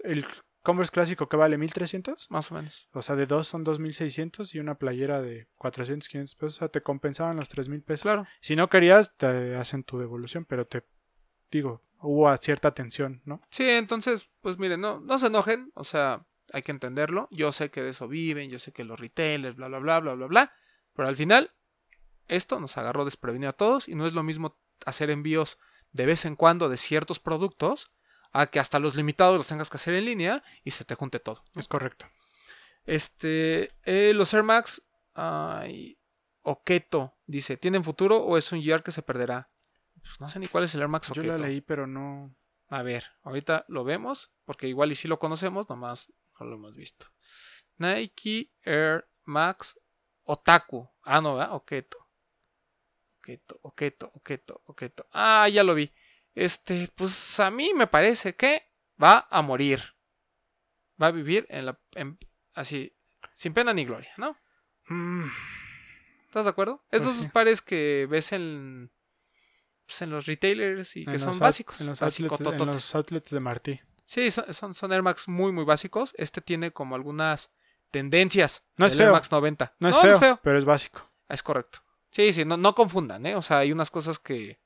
El Converse clásico que vale 1300, más o menos. o sea, de dos son 2600 y una playera de 400, 500 pesos, o sea, te compensaban los 3000 pesos. Claro. Si no querías, te hacen tu devolución, pero te digo, hubo cierta tensión, ¿no? Sí, entonces, pues miren, no, no se enojen, o sea, hay que entenderlo. Yo sé que de eso viven, yo sé que los retailers, bla, bla, bla, bla, bla, bla. Pero al final, esto nos agarró desprevenido a todos y no es lo mismo hacer envíos de vez en cuando de ciertos productos a que hasta los limitados los tengas que hacer en línea y se te junte todo. Es correcto. Este, eh, los Air Max, ay, Oketo, dice, ¿tienen futuro o es un year que se perderá? Pues no sé ni cuál es el Air Max Yo la leí, pero no. A ver, ahorita lo vemos, porque igual y si lo conocemos, nomás no lo hemos visto. Nike Air Max Otaku. Ah, no, ¿verdad? Oketo. Oketo, Oketo, Oketo, Oketo. Ah, ya lo vi. Este, pues a mí me parece que va a morir. Va a vivir en la. en- así, sin pena ni gloria, ¿no? Mm, ¿Estás de acuerdo? Pues Esos sí. pares que ves en. Pues, en los retailers y que en son básicos. En los, básico, outlets, en los outlets de Martí. Sí, son, son, son Air Max muy, muy básicos. Este tiene como algunas tendencias. No es del Air feo. Max 90. No, es, feo, pero es básico. Es correcto. Sí, sí, no, no confundan, ¿eh? O sea, hay unas cosas que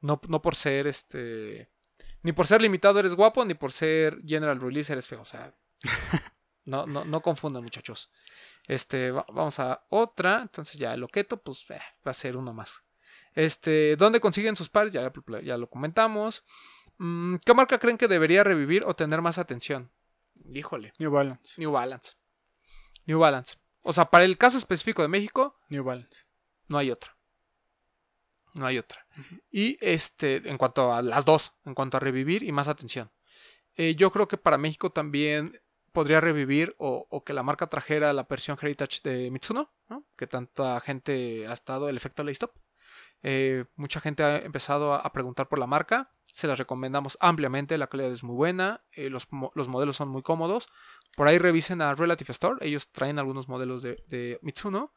no, no por ser este. Ni por ser limitado eres guapo, ni por ser general release eres feo. O sea, no, no, no confundan, muchachos. Este, va- vamos a otra. Entonces ya el loqueto, pues eh, va a ser uno más. Este, ¿dónde consiguen sus pares? Ya, ya lo comentamos. Mm, ¿Qué marca creen que debería revivir o tener más atención? Híjole, New Balance. New Balance. New Balance. O sea, para el caso específico de México, New Balance. no hay otra. No hay otra. Y este, en cuanto a las dos, en cuanto a revivir y más atención. Eh, yo creo que para México también podría revivir o, o que la marca trajera la versión Heritage de Mitsuno, ¿no? que tanta gente ha estado el efecto Laystop. Eh, mucha gente ha empezado a, a preguntar por la marca. Se las recomendamos ampliamente. La calidad es muy buena. eh, los, mo- los modelos son muy cómodos. Por ahí revisen a Relative Store. Ellos traen algunos modelos de, de Mitsuno.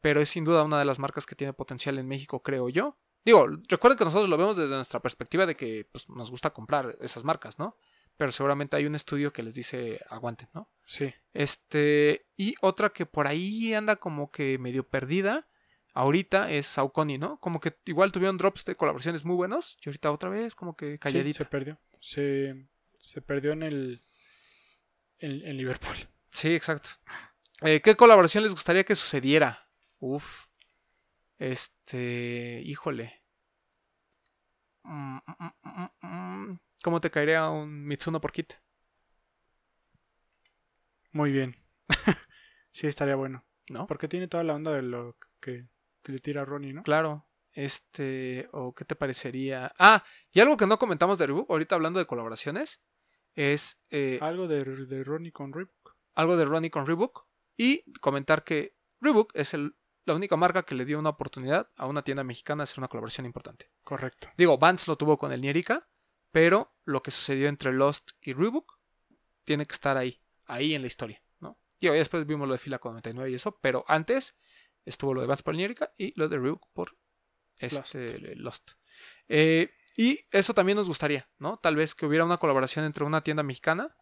Pero es sin duda una de las marcas que tiene potencial en México, creo yo. Digo, recuerden que nosotros lo vemos desde nuestra perspectiva de que pues, nos gusta comprar esas marcas, ¿no? Pero seguramente hay un estudio que les dice aguanten, ¿no? Sí. Este, y otra que por ahí anda como que medio perdida ahorita es Saucony, ¿no? Como que igual tuvieron drops de colaboraciones muy buenos y ahorita otra vez como que Sí, calladita. se perdió. Se, se perdió en el. En, en Liverpool. Sí, exacto. Eh, ¿Qué colaboración les gustaría que sucediera? Uf. Este, híjole. Mm, mm, mm. ¿Cómo te caería un Mitsuno por kit? Muy bien. sí, estaría bueno. ¿No? Porque tiene toda la onda de lo que, que le tira Ronnie, ¿no? Claro. Este, o qué te parecería. Ah, y algo que no comentamos de Reebok, ahorita hablando de colaboraciones, es eh, Algo de, de Ronnie con Reebok. algo de Ronnie con Reebok y comentar que Reebok es el- la única marca que le dio una oportunidad a una tienda mexicana de hacer una colaboración importante. Correcto. Digo, Vance lo tuvo con el Nierica, pero lo que sucedió entre Lost y Reebok tiene que estar ahí, ahí en la historia, ¿no? Digo, ya después vimos lo de Fila 99 y eso, pero antes estuvo lo de Vance por y lo de Reebok por este, Lost. Eh, y eso también nos gustaría, ¿no? Tal vez que hubiera una colaboración entre una tienda mexicana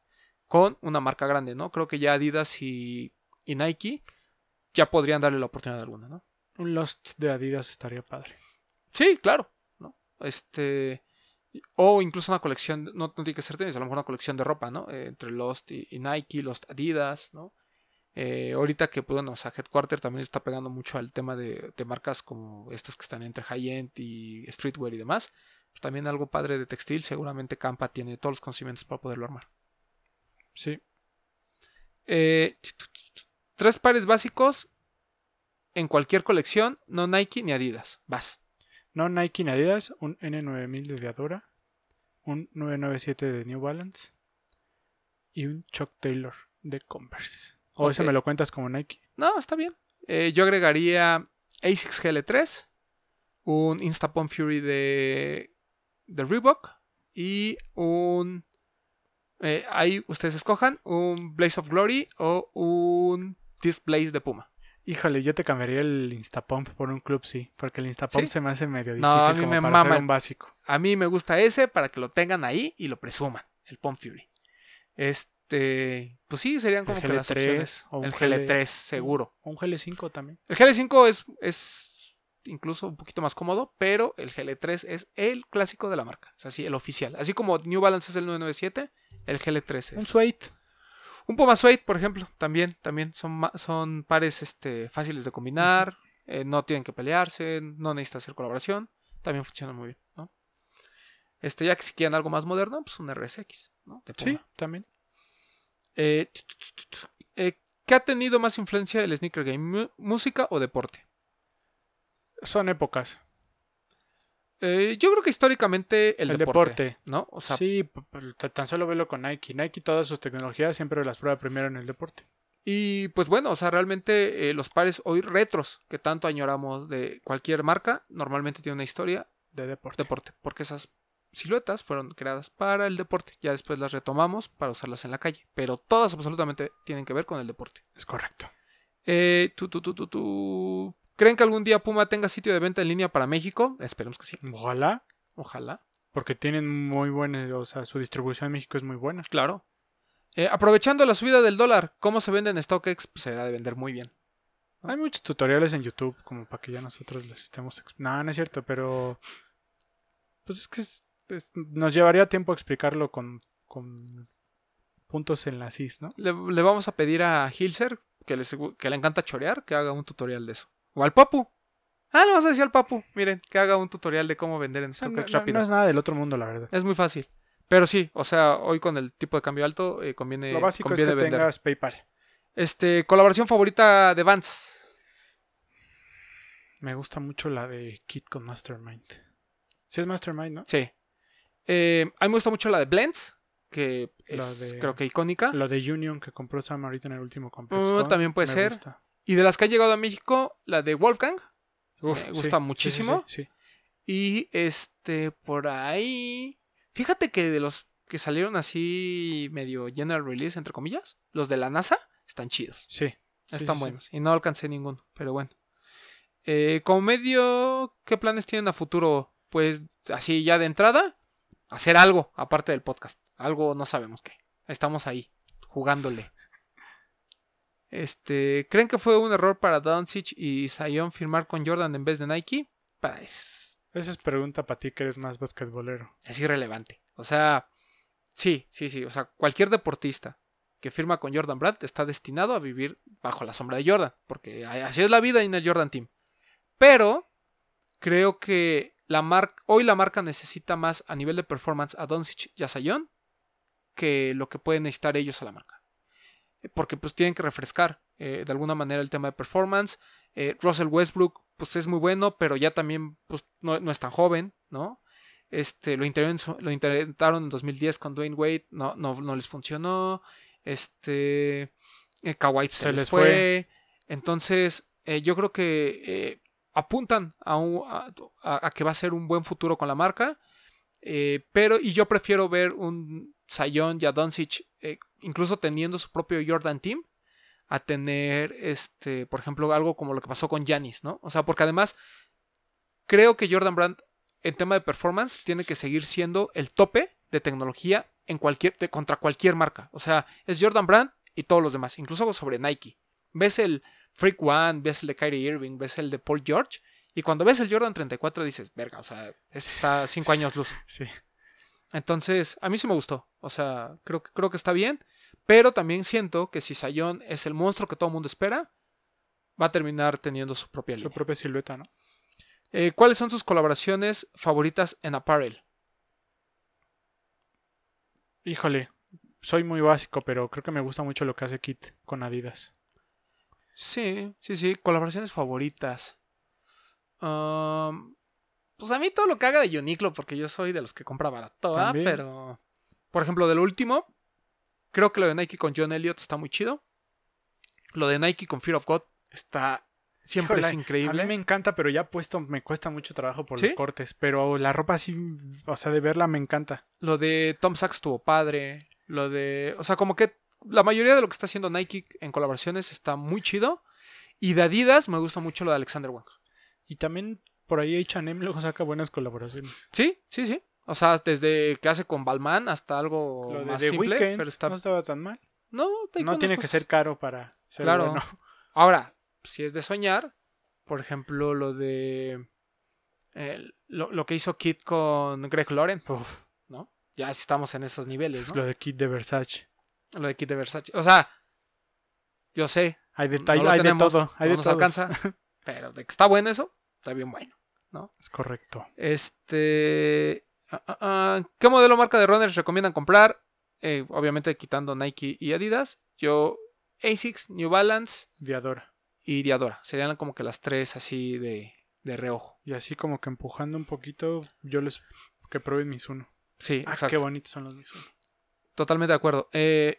con una marca grande, ¿no? Creo que ya Adidas y, y Nike ya podrían darle la oportunidad alguna, ¿no? Un Lost de Adidas estaría padre. Sí, claro, ¿no? Este. O incluso una colección, no, no tiene que ser tenis, a lo mejor una colección de ropa, ¿no? Eh, entre Lost y, y Nike, Lost Adidas, ¿no? Eh, ahorita que, pues, bueno, o sea, Headquarter también está pegando mucho al tema de, de marcas como estas que están entre high-end y streetwear y demás. Pues también algo padre de textil, seguramente Campa tiene todos los conocimientos para poderlo armar. Sí. Eh, tres pares básicos en cualquier colección, no Nike ni Adidas. Vas. No Nike ni Adidas, un N9000 de Diadora, un 997 de New Balance y un Chuck Taylor de Converse. O ese Ok. me lo cuentas como Nike. No, está bien. Eh, yo agregaría ASICS GL3, un Instapon Fury de, de Reebok y un Eh, ahí ustedes escojan un Blaze of Glory o un Disc Blaze de Puma. Híjole, yo te cambiaría el Instapump por un Club sí, porque el Instapump ¿Sí? se me hace medio difícil No, a mí como me para mama hacer un básico. A mí me gusta ese para que lo tengan ahí y lo presuman, el Pump Fury. Este, pues sí, serían como que las GL3 opciones. o un El GL GL3, seguro. O un GL5 también. El GL5 es, es incluso un poquito más cómodo, pero el GL3 es el clásico de la marca. Es así, el oficial. Así como New Balance es el 997, el GL3 es. Un Suede. Un Puma Suede, por ejemplo, también, también son, son pares este, fáciles de combinar, eh, no tienen que pelearse, no necesitan hacer colaboración, también funcionan muy bien, ¿no? Este, ya que si quieren algo más moderno, pues un RSX, ¿no? De Sí, también. Eh. Eh, ¿Qué ha tenido más influencia el sneaker game? ¿Mu- ¿Música o deporte? Son épocas. Eh, yo creo que históricamente el, El deporte, deporte. ¿no? O sea, sí, tan solo velo con Nike. Nike todas sus tecnologías siempre las prueba primero en el deporte. y pues bueno, o sea, realmente eh, los pares hoy retros que tanto añoramos de cualquier marca, normalmente tienen una historia De deporte. deporte, porque esas siluetas fueron creadas para el deporte. Ya después las retomamos para usarlas en la calle, pero todas absolutamente tienen que ver con el deporte. Es correcto. Eh, tú, tú, tú, tú, tú. ¿Creen que algún día Puma tenga sitio de venta en línea para México? Esperemos que sí. Ojalá, Ojalá. porque tienen muy buena, o sea, su distribución en México es muy buena. Claro. Eh, aprovechando la subida del dólar, ¿cómo se vende en StockX? Pues se da de vender muy bien. Hay muchos tutoriales en YouTube como para que ya nosotros les estemos... No, no es cierto, pero... Pues es que es- es- nos llevaría tiempo explicarlo con, con puntos en la CIS, ¿no? Le, le vamos a pedir a Hilser, que le, segu- que le encanta chorear, que haga un tutorial de eso. O al Papu. Ah, le vamos a decir al Papu. Miren, que haga un tutorial de cómo vender en O sea, no, no- rápido. no es nada del otro mundo, la verdad. Es muy fácil. Pero sí, o sea, hoy con el tipo de cambio alto eh, conviene, Lo básico es que vender. tengas PayPal. Este, colaboración favorita de Vans. Me gusta mucho la de Kit con Mastermind. Sí es Mastermind, ¿no? Sí. Eh, a mí me gusta mucho la de Blends, que La es de- creo que icónica. Lo de Union que compró Sam ahorita en el último Complex. Uh, también puede me ser. gusta. Y de las que ha llegado a México, la de Wolfgang. Uf, Me gusta sí, muchísimo. Sí, sí. Y este, por ahí. Fíjate que de los que salieron así medio general release, entre comillas, los de la NASA están chidos. sí. Están buenos. Y no alcancé ninguno, pero bueno. Eh, como medio, ¿qué planes tienen a futuro? Pues así ya de entrada, hacer algo aparte del podcast. Algo no sabemos qué. Estamos ahí, jugándole. Este, ¿creen que fue un error para Doncic y Zion firmar con Jordan en vez de Nike? Pues Esa es pregunta para ti que eres más basquetbolero. es irrelevante. O sea, sí, sí, sí. O sea, cualquier deportista que firma con Jordan Brand está destinado a vivir bajo la sombra de Jordan, porque así es la vida en el Jordan Team. Pero creo que la hoy la marca necesita más a nivel de performance a Doncic y a Zion que lo que pueden necesitar ellos a la marca. Eh, Porque pues tienen que refrescar eh, de alguna manera el tema de performance. Eh, Russell Westbrook pues es muy bueno, pero ya también pues, no, no es tan joven, ¿no? Este, lo, intentaron, en su- lo intentaron en 2010 con Dwayne Wade, no, no, no les funcionó. Este, eh, Kawhi se, Se les, les fue. fue. Entonces, eh, yo creo que eh, apuntan a, un- a- que va a ser un buen futuro con la marca. eh, pero, y yo prefiero ver un Zion y a Doncic, eh, incluso teniendo su propio Jordan Team, a tener, este, por ejemplo, algo como lo que pasó con Giannis, ¿no? O sea, porque además creo que Jordan Brand en tema de performance tiene que seguir siendo el tope de tecnología en cualquier, contra cualquier marca. O sea, es Jordan Brand y todos los demás, incluso sobre Nike. Ves el Freak One, ves el de Kyrie Irving, ves el de Paul George, y cuando ves el Jordan 34 dices, verga, o sea, está cinco años luz. Sí. Entonces, a mí sí me gustó. O sea, creo, que- creo que está bien. Pero también siento que si Zion es el monstruo que todo el mundo espera, va a terminar teniendo su propia Su línea. propia silueta, ¿no? Eh, ¿Cuáles son sus colaboraciones favoritas en apparel? Híjole, soy muy básico, pero creo que me gusta mucho lo que hace Kit con Adidas. Sí, sí, sí. Colaboraciones favoritas. Pues a mí todo lo que haga de Uniqlo, porque yo soy de los que compra barato, ¿ah? Pero, por ejemplo, del último, creo que lo de Nike con John Elliott está muy chido. Lo de Nike con Fear of God está Siempre Híjole, es increíble. A mí me encanta, pero ya puesto me cuesta mucho trabajo por ¿Sí? los cortes. Pero la ropa sí, o sea, de verla me encanta. Lo de Tom Sachs estuvo padre. Lo de. O sea, como que la mayoría de lo que está haciendo Nike en colaboraciones está muy chido. Y de Adidas me gusta mucho lo de Alexander Wang. Y también por ahí H&M luego saca buenas colaboraciones. Sí, sí, sí. O sea, desde que hace con Balmain hasta algo Lo de más The simple. Weeknd pero está. no estaba tan mal. No, No tiene que ser caro para ser Claro. bueno. Ahora, si es de soñar, por ejemplo, lo de. eh, lo, lo que hizo Kit con Greg Loren, Uf, ¿no? Ya estamos en esos niveles, ¿no? Lo de kit de Versace. Lo de Kit de Versace. O sea, yo sé, Hay de, no hay, hay de tenemos, todo. Hay no de nos todos. alcanza. Pero de que está bueno eso, está bien bueno. Es correcto. Este. ah, ah, ah, ¿Qué modelo marca de runners recomiendan comprar? Eh, obviamente quitando Nike y Adidas. Yo, ASICS, New Balance Viadora. y Diadora. Serían como que las tres así de, de reojo. Y así como que empujando un poquito, yo les que prueben mis uno. Sí, Ah, exacto. qué bonitos son los mis uno. Totalmente de acuerdo. Eh,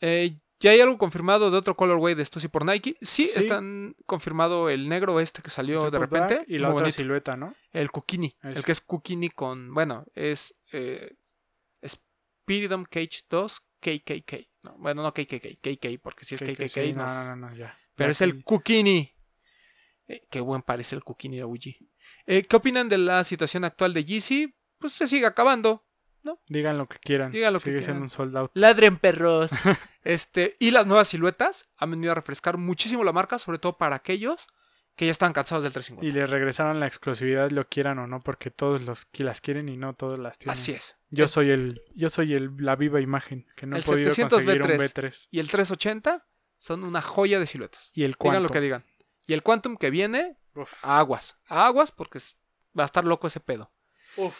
eh, ¿Ya hay algo confirmado de otro colorway de Stussy por Nike? Sí, Sí. están confirmado el negro este que salió de repente. black y la muy otra bonito. silueta, ¿no? El Kukini. El que es Kukini con. Bueno, es. Eh, Spiridom Cage 2 KKK. No, bueno, no KKK. KK, porque si es KKK. que sí, no no, no, no, no, ya. Pero Ya es el Kukini. Eh, qué buen parece el Kukini de OG. Eh, ¿Qué opinan de la situación actual de Yeezy? Pues se sigue acabando. Digan lo que quieran. Digan lo que Sigue quieran. siendo un sold out. Ladren perros. este, y las nuevas siluetas han venido a refrescar muchísimo la marca, sobre todo para aquellos que ya están cansados del 350. Y le regresaron la exclusividad, lo quieran o no, porque todos los que las quieren y no todos las tienen. Así es. Yo soy el, yo soy el, la viva imagen, que no he El podido 700 conseguir un B3. B3. Y el 380 son una joya de siluetas. Y el Digan cuánto. lo que digan. Y el Quantum que viene, Uf. aguas. Aguas porque va a estar loco ese pedo. Uf.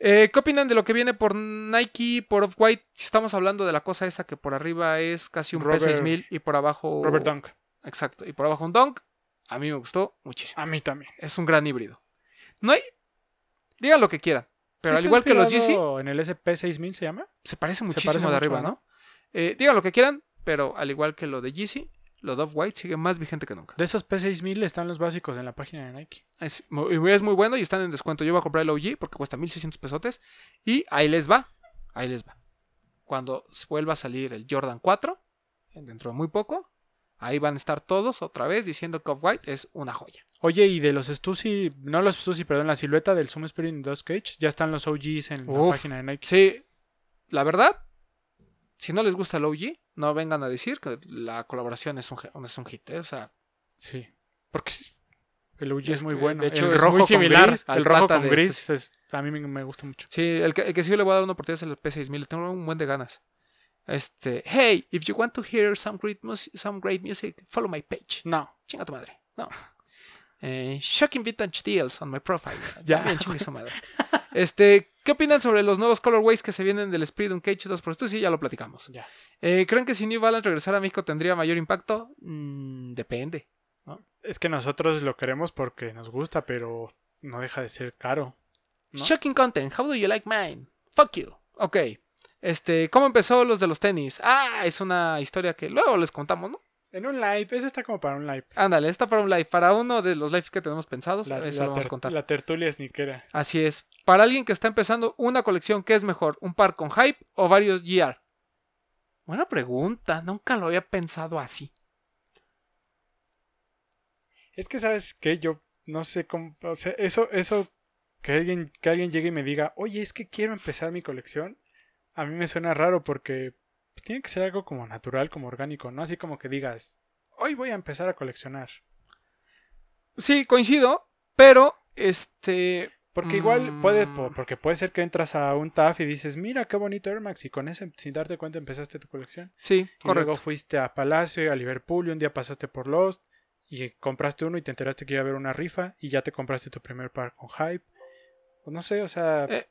Eh, ¿Qué opinan de lo que viene por Nike, por Off-White? Si estamos hablando de la cosa esa que por arriba es casi un Robert- P6000 y por abajo... Robert Dunk. Exacto. Y por abajo un Dunk. A mí me gustó muchísimo. A mí también. Es un gran híbrido. No hay... Digan lo que quieran. Pero Sí al igual que los inspirado ¿En el SP6000 se llama? se parece Se muchísimo parece de mucho, arriba, ¿no? Eh, digan lo que quieran, pero al igual que lo de Yeezy, lo de Off-White sigue más vigente que nunca. De esos P6000 están los básicos en la página de Nike. Es muy, es muy bueno y están en descuento. Yo voy a comprar el OG porque cuesta 1600 pesotes. Y ahí les va. Ahí les va. Cuando vuelva a salir el Jordan 4, dentro de muy poco, ahí van a estar todos otra vez diciendo que Off-White es una joya. Oye, y de los Stussy, no los Stussy, perdón, la silueta del Zoom Spirit 2 Cage, ya están los OGs en la página de Nike. Sí, la verdad, si no les gusta el OG, no vengan a decir que la colaboración es un, es un hit. ¿eh? O sea, Sí. Porque el OG Es es muy bueno. de hecho, el es rojo muy similar gris, al el rojo con gris es- a mí me, gusta mucho. Sí, el que, el que sí le voy a dar una oportunidad es el P6000. Le tengo un buen de ganas. Este, hey, if you want to hear some great, some great music, follow my page. No. Chinga tu madre. No. Eh, shocking vintage deals on my profile. Ya. También chingue su madre. Este, ¿qué opinan sobre los nuevos colorways que se vienen del Spirit Cage 2 por esto? Sí, ya lo platicamos. Ya. Eh, ¿Creen que si New Balance regresara a México tendría mayor impacto? Mm, depende. Es que nosotros lo queremos porque nos gusta, pero no deja de ser caro. ¿No? Shocking content. How do you like mine? Fuck you. Ok. Este, ¿cómo empezó los de los tenis? Ah, es una historia que luego les contamos, ¿no? En un live, ese está como para un live. Ándale, está para un live. Para uno de los lives que tenemos pensados, La, eso la lo vamos a contar. la tertulia sneakera. Así es. Para alguien que está empezando una colección, ¿qué es mejor? ¿Un par con hype o varios GR? Buena pregunta. Nunca lo había pensado así. Es que, ¿sabes qué? Yo no sé cómo. O sea, eso, eso que alguien, que alguien llegue y me diga, oye, es que quiero empezar mi colección, a mí me suena raro porque pues, tiene que ser algo como natural, como orgánico, ¿no? Así como que digas, hoy voy a empezar a coleccionar. Sí, coincido, pero este. Porque igual puede, Mm. po- porque puede ser que entras a un TAF y dices, mira qué bonito Air Max, y con ese, sin darte cuenta, empezaste tu colección. Sí, Y correcto. luego fuiste a Palacio, a Liverpool, y un día pasaste por Lost, y compraste uno y te enteraste que iba a haber una rifa, y ya te compraste tu primer par con hype. O no sé, o sea, Eh,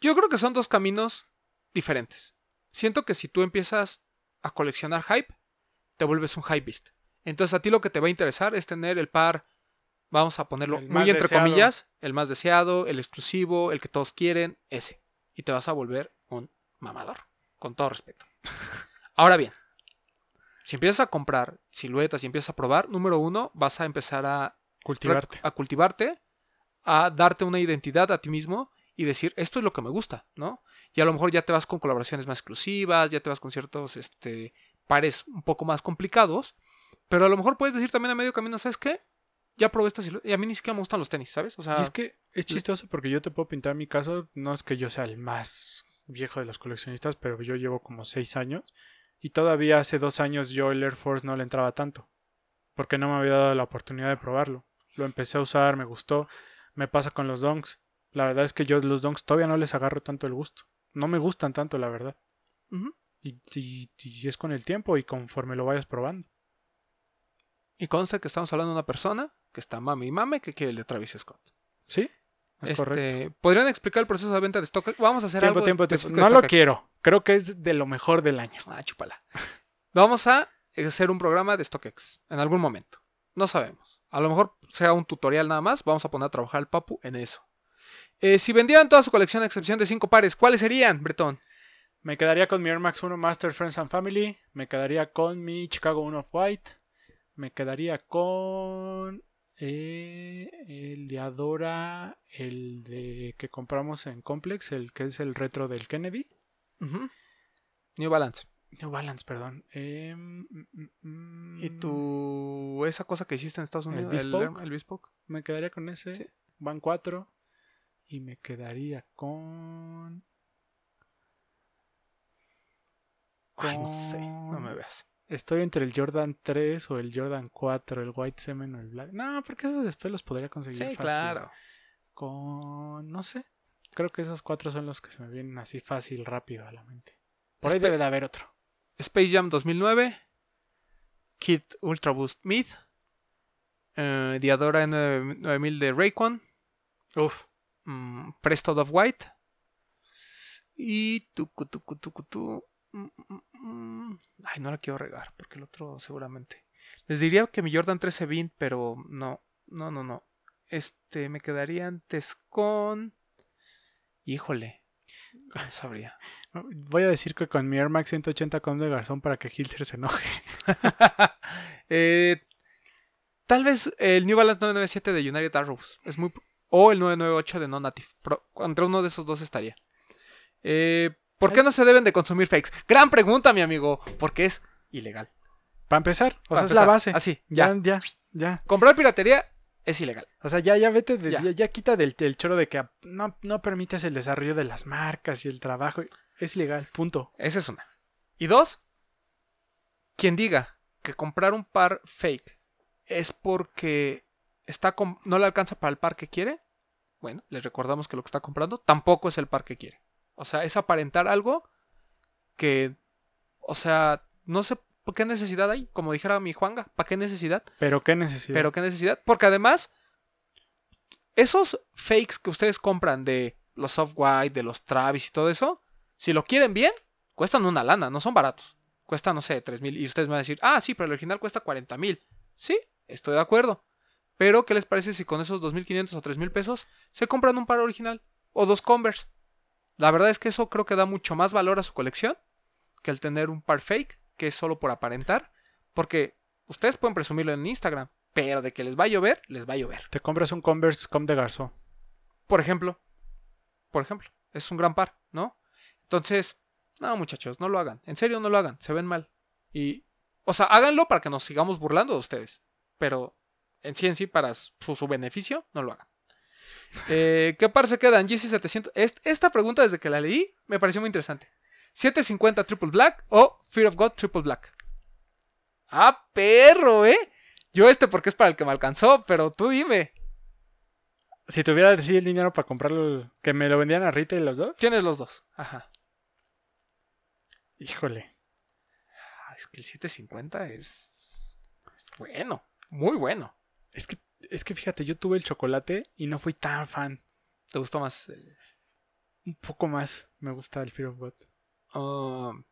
Yo creo que son dos caminos diferentes. Siento que si tú empiezas a coleccionar hype, te vuelves un hypebeast. Entonces a ti lo que te va a interesar es tener el par, vamos a ponerlo El muy entre deseado. comillas, el más deseado, el exclusivo, el que todos quieren, ese. Y te vas a volver un mamador, con todo respeto. Ahora bien, si empiezas a comprar siluetas y empiezas a probar, número uno, vas a empezar a, Cultivarte. a cultivarte, a darte una identidad a ti mismo y decir, esto es lo que me gusta, ¿no? Y a lo mejor ya te vas con colaboraciones más exclusivas, ya te vas con ciertos este, pares un poco más complicados, pero a lo mejor puedes decir también a medio camino, ¿sabes qué? Ya probé esta silueta y a mí ni siquiera me gustan los tenis, ¿sabes? O sea, Y es que es chistoso porque yo te puedo pintar mi caso. No es que yo sea el más viejo de los coleccionistas, pero yo llevo como seis años. Y todavía hace dos años yo el Air Force no le entraba tanto. Porque no me había dado la oportunidad de probarlo. Lo empecé a usar, me gustó. Me pasa con los donks. La verdad es que yo los donks todavía no les agarro tanto el gusto. No me gustan tanto, la verdad. Y, y- y es con el tiempo y conforme lo vayas probando. y consta que estamos hablando de una persona que está mame y mame que quiere el de Travis Scott. ¿Sí? Es Este, correcto. ¿Podrían explicar el proceso de venta de StockX? Vamos a hacer Tiempo, algo tiempo, tiempo. de No lo quiero. Creo que es de lo mejor del año. Ah, chúpala. Vamos a hacer un programa de StockX en algún momento. No sabemos. A lo mejor sea un tutorial nada más. Vamos a poner a trabajar al Papu en eso. Eh, si vendieran toda su colección a excepción de cinco pares, ¿cuáles serían, Bretón? Me quedaría con mi Air Max 1 Master Friends and Family. Me quedaría con mi Chicago 1 of White. Me quedaría con eh, el de Adora, el de que compramos en Complex, el que es el retro del Kennedy. New Balance. New Balance, perdón. Em, mm, mm, ¿Y tu esa cosa que hiciste en Estados ¿El Unidos? El Bespoke. Me quedaría con ese. Sí. Van 4. Y me quedaría con. Ay, no sé. No me veas. Estoy entre el Jordan 3 o el Jordan 4, el White Semen o el Black. No, porque esos después los podría conseguir Sí, fácil. claro. Con. No sé. Creo que esos cuatro son los que se me vienen así fácil, rápido a la mente. Por ahí debe de haber otro. Space Jam 2009, Kit Ultra Boost Mid, eh, Diadora N 9000 de Raycon, Uf. Mm, Presto of White y tucu, tucu, tucu, tu, mm, mm, mm. Ay, no la quiero regar porque el otro seguramente. Les diría que mi Jordan 13 Vint, pero no, no, no, no. Este, me quedaría antes con... Híjole, no sabría. Voy a decir que con mi Air Max 180 con de Garzón para que Hilter se enoje. Eh, tal vez el New Balance 997 de United Arrows. Es muy, o el 998 de Non-Native. Entre uno de esos dos estaría. Eh, ¿Por qué no se deben de consumir fakes? Gran pregunta, mi amigo. Porque es ilegal. Para empezar, o sea, es la base. así, ya, ya. ya, ya. Comprar piratería es ilegal. O sea, ya, ya vete, de- Ya. ya, ya quita del, del choro de que no, no permites el desarrollo de las marcas y el trabajo. Es ilegal, punto. Esa es una. Y dos, quien diga que comprar un par fake es porque está no le alcanza para el par que quiere, bueno, les recordamos que lo que está comprando tampoco es el par que quiere. O sea, es aparentar algo que, o sea, no sé por qué necesidad hay, como dijera mi Juanga, ¿para qué necesidad? Pero qué necesidad. Pero qué necesidad, porque además, esos fakes que ustedes compran de los soft-white, de los Travis y todo eso, si lo quieren bien, cuestan una lana, no son baratos. Cuesta, no sé, 3 mil. Y ustedes me van a decir, ah, sí, pero el original cuesta 40 mil. Sí, estoy de acuerdo. Pero, ¿qué les parece si con esos 2.500 o 3.000 pesos se compran un par original? O dos Converse. La verdad es que eso creo que da mucho más valor a su colección que el tener un par fake, que es solo por aparentar. Porque ustedes pueden presumirlo en Instagram, pero de que les va a llover, les va a llover. Te compras un Converse Com de Garzón. Por ejemplo, por ejemplo, es un gran par, ¿no? Entonces, no, muchachos, no lo hagan. En serio, no lo hagan. Se ven mal. Y, o sea, háganlo para que nos sigamos burlando de ustedes. Pero en sí, en sí, para su, su beneficio, no lo hagan. Eh, ¿Qué par se quedan? GC 700. Est- esta pregunta, desde que la leí, me pareció muy interesante. ¿750 Triple Black o Fear of God Triple Black? Ah, perro, ¿eh? Yo este porque es para el que me alcanzó, pero tú dime. Si tuviera así el dinero para comprarlo, que me lo vendían a retail los dos, Tienes los dos. Ajá. híjole. Ah, Es que el 750 es es bueno, muy bueno. Es que, es que fíjate, yo tuve el chocolate y no fui tan fan. ¿Te gustó más? el- Un poco más me gusta el Fear of God. Um,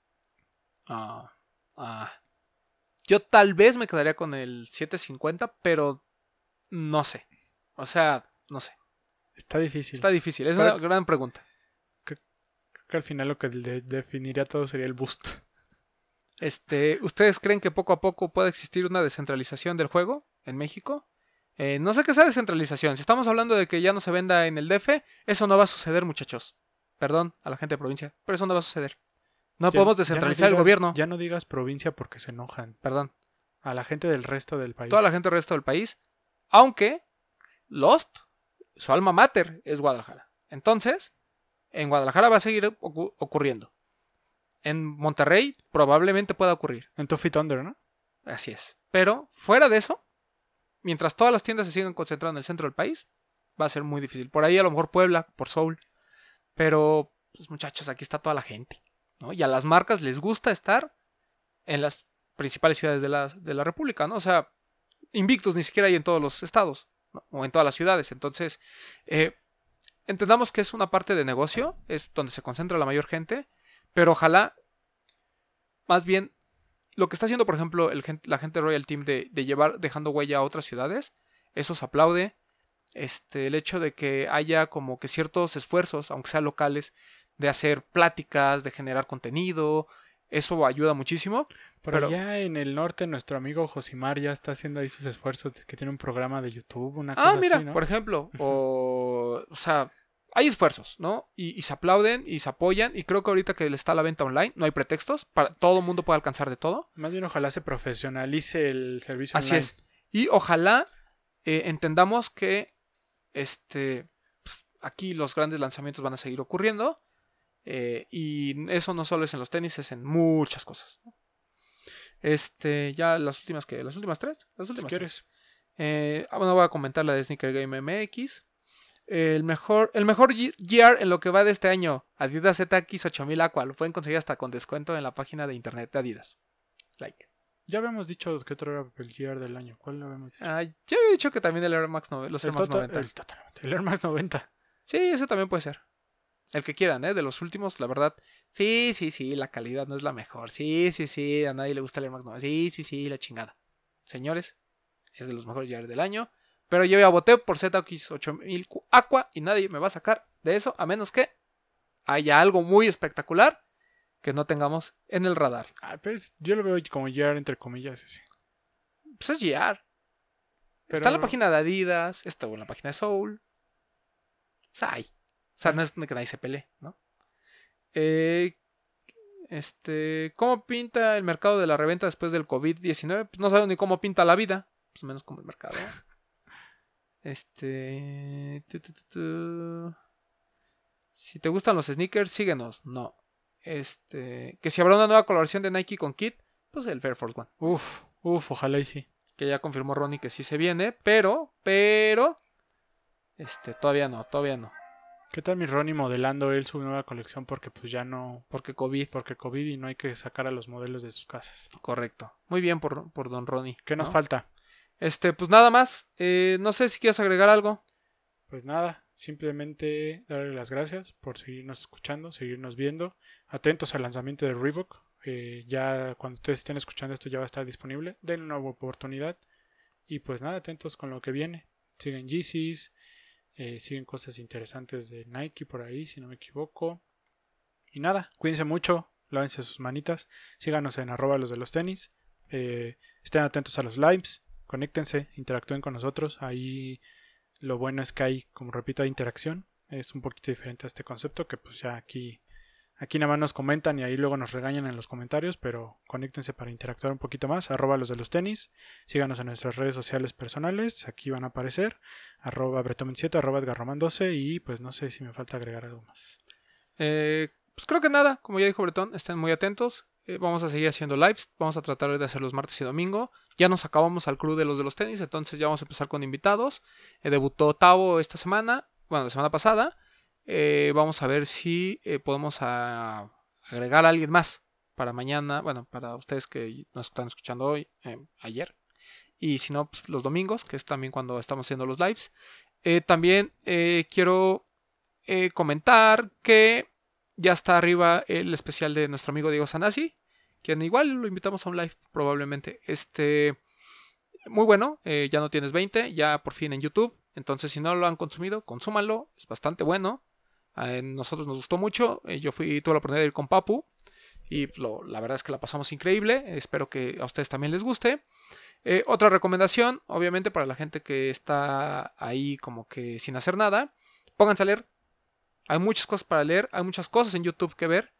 ah, ah. Yo tal vez me quedaría con el 750, pero no sé. O sea, no sé. Está difícil. Está difícil. Es Pero- una gran pregunta. Creo que al final lo que de- definiría todo sería el boost. Este, ¿Ustedes creen que poco a poco puede existir una descentralización del juego en México? Eh, no sé qué es la descentralización. Si estamos hablando de que ya no se venda en el DF, eso no va a suceder, muchachos. Perdón a la gente de provincia, pero eso no va a suceder. No Ya- podemos no descentralizar el gobierno. Ya no digas provincia porque se enojan. Perdón. A la gente del resto del país. Toda la gente del resto del país. Aunque Lost, su alma mater, es Guadalajara. Entonces, en Guadalajara va a seguir ocu- ocurriendo. En Monterrey probablemente pueda ocurrir. En Tuffy Thunder, ¿no? Así es. Pero fuera de eso, mientras todas las tiendas se sigan concentrando en el centro del país, va a ser muy difícil. Por ahí a lo mejor Puebla, por Soul. Pero, pues muchachos, aquí está toda la gente. Y a las marcas les gusta estar en las principales ciudades de la, de la República, ¿no? O sea, Invictus ni siquiera hay en todos los estados, o en todas las ciudades. Entonces, eh, entendamos que es una parte de negocio, es donde se concentra la mayor gente, pero ojalá, más bien, lo que está haciendo, por ejemplo, el la gente Royal Team de, de llevar, dejando huella a otras ciudades, eso se aplaude. Este, el hecho de que haya como que ciertos esfuerzos, aunque sean locales, de hacer pláticas, de generar contenido, eso ayuda muchísimo. Por Pero- allá en el norte, nuestro amigo Josimar ya está haciendo ahí sus esfuerzos de que tiene un programa de YouTube, una cosa Ah, mira, así, ¿no? por ejemplo, o, o sea, hay esfuerzos, ¿no? Y, y se aplauden y se apoyan. Y creo que ahorita que está a la venta online, no hay pretextos. Para, todo el mundo puede alcanzar de todo. Más bien ojalá se profesionalice el servicio Así online. es. Y ojalá eh, entendamos que este, pues, aquí los grandes lanzamientos van a seguir ocurriendo. eh, y eso no solo es en los tenis, es en muchas cosas. ¿no? Este, ya las últimas que, las últimas tres, las Si últimas tres. quieres. Eh, ah, bueno, voy a comentar la de Sneaker Game MX. El mejor, el mejor Gear en lo que va de este año, Adidas ZX 8000 Aqua. Lo pueden conseguir hasta con descuento en la página de internet de Adidas. Like. Ya habíamos dicho que otro era el Gear del año. ¿Cuál lo habíamos dicho? Ah, ya había dicho que también el Air Max 90, los el, Air Max Tota- 90. el Air Max 90. Sí, ese también puede ser. El que quieran, ¿eh? De los últimos, la verdad. Sí, sí, sí, la calidad no es la mejor. Sí, sí, sí, a nadie le gusta el Air Max 90. Sí, sí, sí, la chingada. Señores, es de los mejores Gear del año. Pero yo ya voté por ZX 8000 Aqua y nadie me va a sacar de eso a menos que haya algo muy espectacular que no tengamos en el radar. Ah, pues yo lo veo como Gear entre comillas ese. Pues es Gear. Pero Está en la página de Adidas, está en la página de Soul. O sea, hay. O sea, no es que nadie se pelee, ¿no? Eh, este, ¿cómo pinta el mercado de la reventa después del COVID-19? Pues no sabemos ni cómo pinta la vida. Pues menos como el mercado. Este. tu, tu, tu, tu. Si te gustan los sneakers, síguenos. No. Este. Que si habrá una nueva colaboración de Nike con Kit, pues el Air Force One. Uf, uf, ojalá y sí. Que ya confirmó Ronnie que sí se viene. Pero, pero. Este, todavía no, todavía no. ¿Qué tal mi Ronnie modelando él su nueva colección? Porque pues ya no. Porque COVID. Porque COVID y no hay que sacar a los modelos de sus casas. Correcto. Muy bien por, por Don Ronnie. ¿Qué nos ¿no? falta? Este, pues nada más. Eh, no sé si quieres agregar algo. Pues nada, simplemente darle las gracias por seguirnos escuchando, seguirnos viendo. Atentos al lanzamiento de Reebok. eh, ya cuando ustedes estén escuchando esto ya va a estar disponible. Denle una oportunidad. Y pues nada, atentos con lo que viene. Siguen Yeezys. eh, siguen cosas interesantes de Nike por ahí, si no me equivoco. Y nada, cuídense mucho. Lávense sus manitas. Síganos en arroba los de los tenis. eh, estén atentos a los lives. Conéctense, interactúen con nosotros. Ahí lo bueno es que hay, como repito, hay interacción. Es un poquito diferente a este concepto que pues ya aquí, aquí nada más nos comentan y ahí luego nos regañan en los comentarios, pero conéctense para interactuar un poquito más. Arroba los de los tenis. Síganos en nuestras redes sociales personales. Aquí van a aparecer. Arroba Bretomen7, arroba Edgarroman12 y pues no sé si me falta agregar algo más. Eh, pues creo que nada. Como ya dijo Bretón, estén muy atentos. Eh, vamos a seguir haciendo lives. Vamos a tratar de hacer los martes y domingo. Ya nos acabamos al crew de los de los tenis. Entonces ya vamos a empezar con invitados. Eh, debutó Tavo esta semana. Bueno, la semana pasada. Eh, vamos a ver si podemos a- agregar a alguien más para mañana. Bueno, para ustedes que nos están escuchando hoy, ayer. Y si no, pues los domingos, que es también cuando estamos haciendo los lives. También quiero comentar que ya está arriba el especial de nuestro amigo Diego Sanasi, quien igual lo invitamos a un live probablemente. Este, muy bueno, eh, ya no tienes 20, ya por fin en YouTube. Entonces, si no lo han consumido, consúmanlo, es bastante bueno. A nosotros nos gustó mucho. eh, yo fui, tuve la oportunidad de ir con Papu Y lo- la verdad es que la pasamos increíble. Espero que a ustedes también les guste. Eh, otra recomendación, obviamente, para la gente que está ahí como que sin hacer nada, pónganse a leer. Hay muchas cosas para leer, hay muchas cosas en YouTube que ver.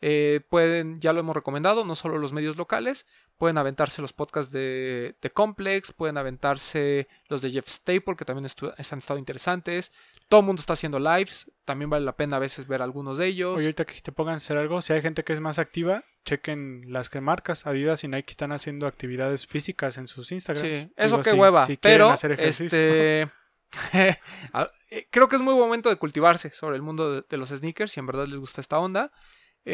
Eh, pueden, ya lo hemos recomendado, no solo los medios locales, pueden aventarse los podcasts de, de Complex, pueden aventarse los de Jeff Staple, que también estu- han estado interesantes. Todo el mundo está haciendo lives, también vale la pena a veces ver algunos de ellos. Oye, ahorita que te pongan a hacer algo, si hay gente que es más activa, chequen las que marcas. Adidas y Nike están haciendo actividades físicas en sus Instagrams. Sí, eso Digo, que si- hueva, si quieren pero hacer ejercicio. este eh, creo que es muy buen momento de cultivarse sobre el mundo de, de los sneakers si en verdad les gusta esta onda.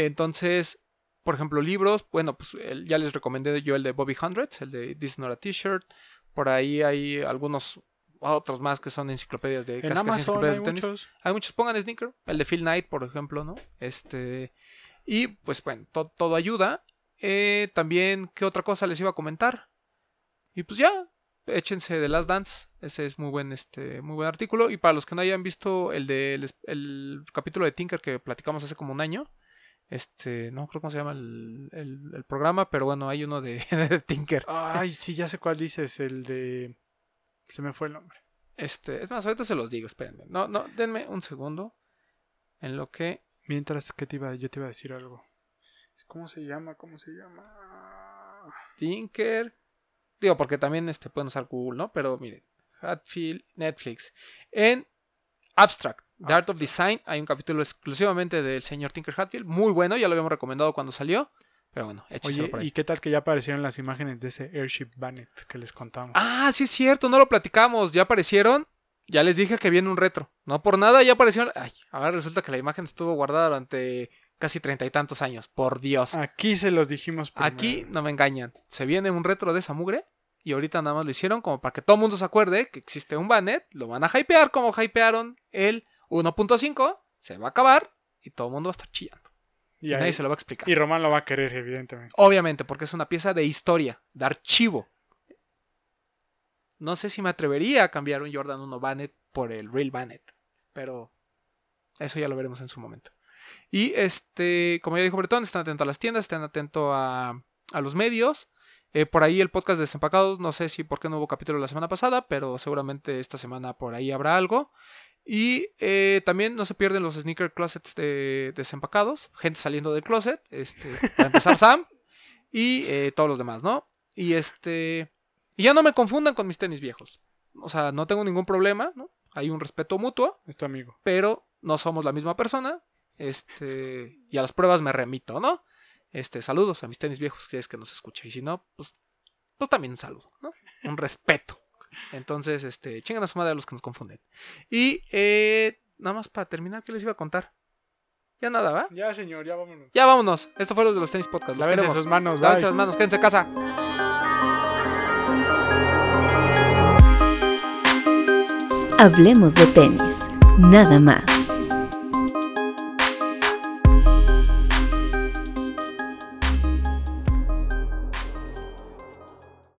Entonces, por ejemplo, libros, bueno, pues el- ya les recomendé yo el de Bobby Hundreds, el de This is not a T-shirt. Por ahí hay algunos otros más que son enciclopedias de en casi enciclopedias hay de tenis. muchos. Hay muchos, pongan sneaker, el de Phil Knight, por ejemplo, ¿no? Este, y pues bueno, to- todo ayuda. Eh, también, ¿qué otra cosa les iba a comentar? Y pues ya, échense The Last Dance, ese es muy buen, este, muy buen artículo. Y para los que no hayan visto el del el capítulo de Tinker que platicamos hace como un año, este, no creo cómo se llama el, el- el programa, pero bueno, hay uno de, de Tinker. Ay, sí, ya sé cuál dices, el de... Se me fue el nombre. Este, es más, ahorita se los digo, espérenme. No, no, denme un segundo. En lo que Mientras que te iba, yo te iba a decir algo. ¿Cómo se llama? ¿Cómo se llama? Tinker. Digo, porque también este, pueden usar Google, ¿no? Pero miren, Hatfield, Netflix. En Abstract, The Art of. Design, hay un capítulo exclusivamente del señor Tinker Hatfield. Muy bueno, ya lo habíamos recomendado cuando salió. Pero bueno, Oye, por ahí. ¿y qué tal que ya aparecieron las imágenes de ese Airship Bannet que les contamos? Ah, sí es cierto, no lo platicamos. Ya aparecieron. Ya les dije que viene un retro. No por nada, ya aparecieron. Ay, ahora resulta que la imagen estuvo guardada durante casi treinta y tantos años. Por Dios. Aquí se los dijimos primero. Aquí no me engañan. Se viene un retro de esa mugre. Y ahorita nada más lo hicieron como para que todo el mundo se acuerde que existe un Bannet. Lo van a hypear como hypearon el 1.5. Se va a acabar. Y todo el mundo va a estar chillando. Y, Y ahí- nadie se lo va a explicar. y Román lo va a querer, evidentemente. Obviamente, porque es una pieza de historia, de archivo. No sé si me atrevería a cambiar un Jordan 1 Bannet por el Real Bannet. Pero eso ya lo veremos en su momento. Y este, como ya dijo Bretón, estén atentos a las tiendas, estén atentos a, a los medios. Eh, por ahí el podcast de Desempacados, no sé si por qué no hubo capítulo la semana pasada, pero seguramente esta semana por ahí habrá algo. Y eh, también no se pierden los sneaker closets de desempacados, gente saliendo del closet, este, para empezar Sam y eh, todos los demás, ¿no? Y este, y ya no me confundan con mis tenis viejos. O sea, no tengo ningún problema, ¿no? Hay un respeto mutuo, Es tu amigo. pero no somos la misma persona. Este, y a las pruebas me remito, ¿no? Este, saludos a mis tenis viejos, si es que nos escucha. Y si no, pues, pues también un saludo, ¿no? Un respeto. Entonces, este, chingan a su madre a los que nos confunden. Y eh, nada más para terminar, ¿qué les iba a contar? Ya nada, ¿va? Ya, señor, ya vámonos. Ya vámonos. Esto fue lo de los tenis podcast. Los Lávense queremos. sus manos, Lávense bye. las manos, quédense a casa. Hablemos de tenis, nada más.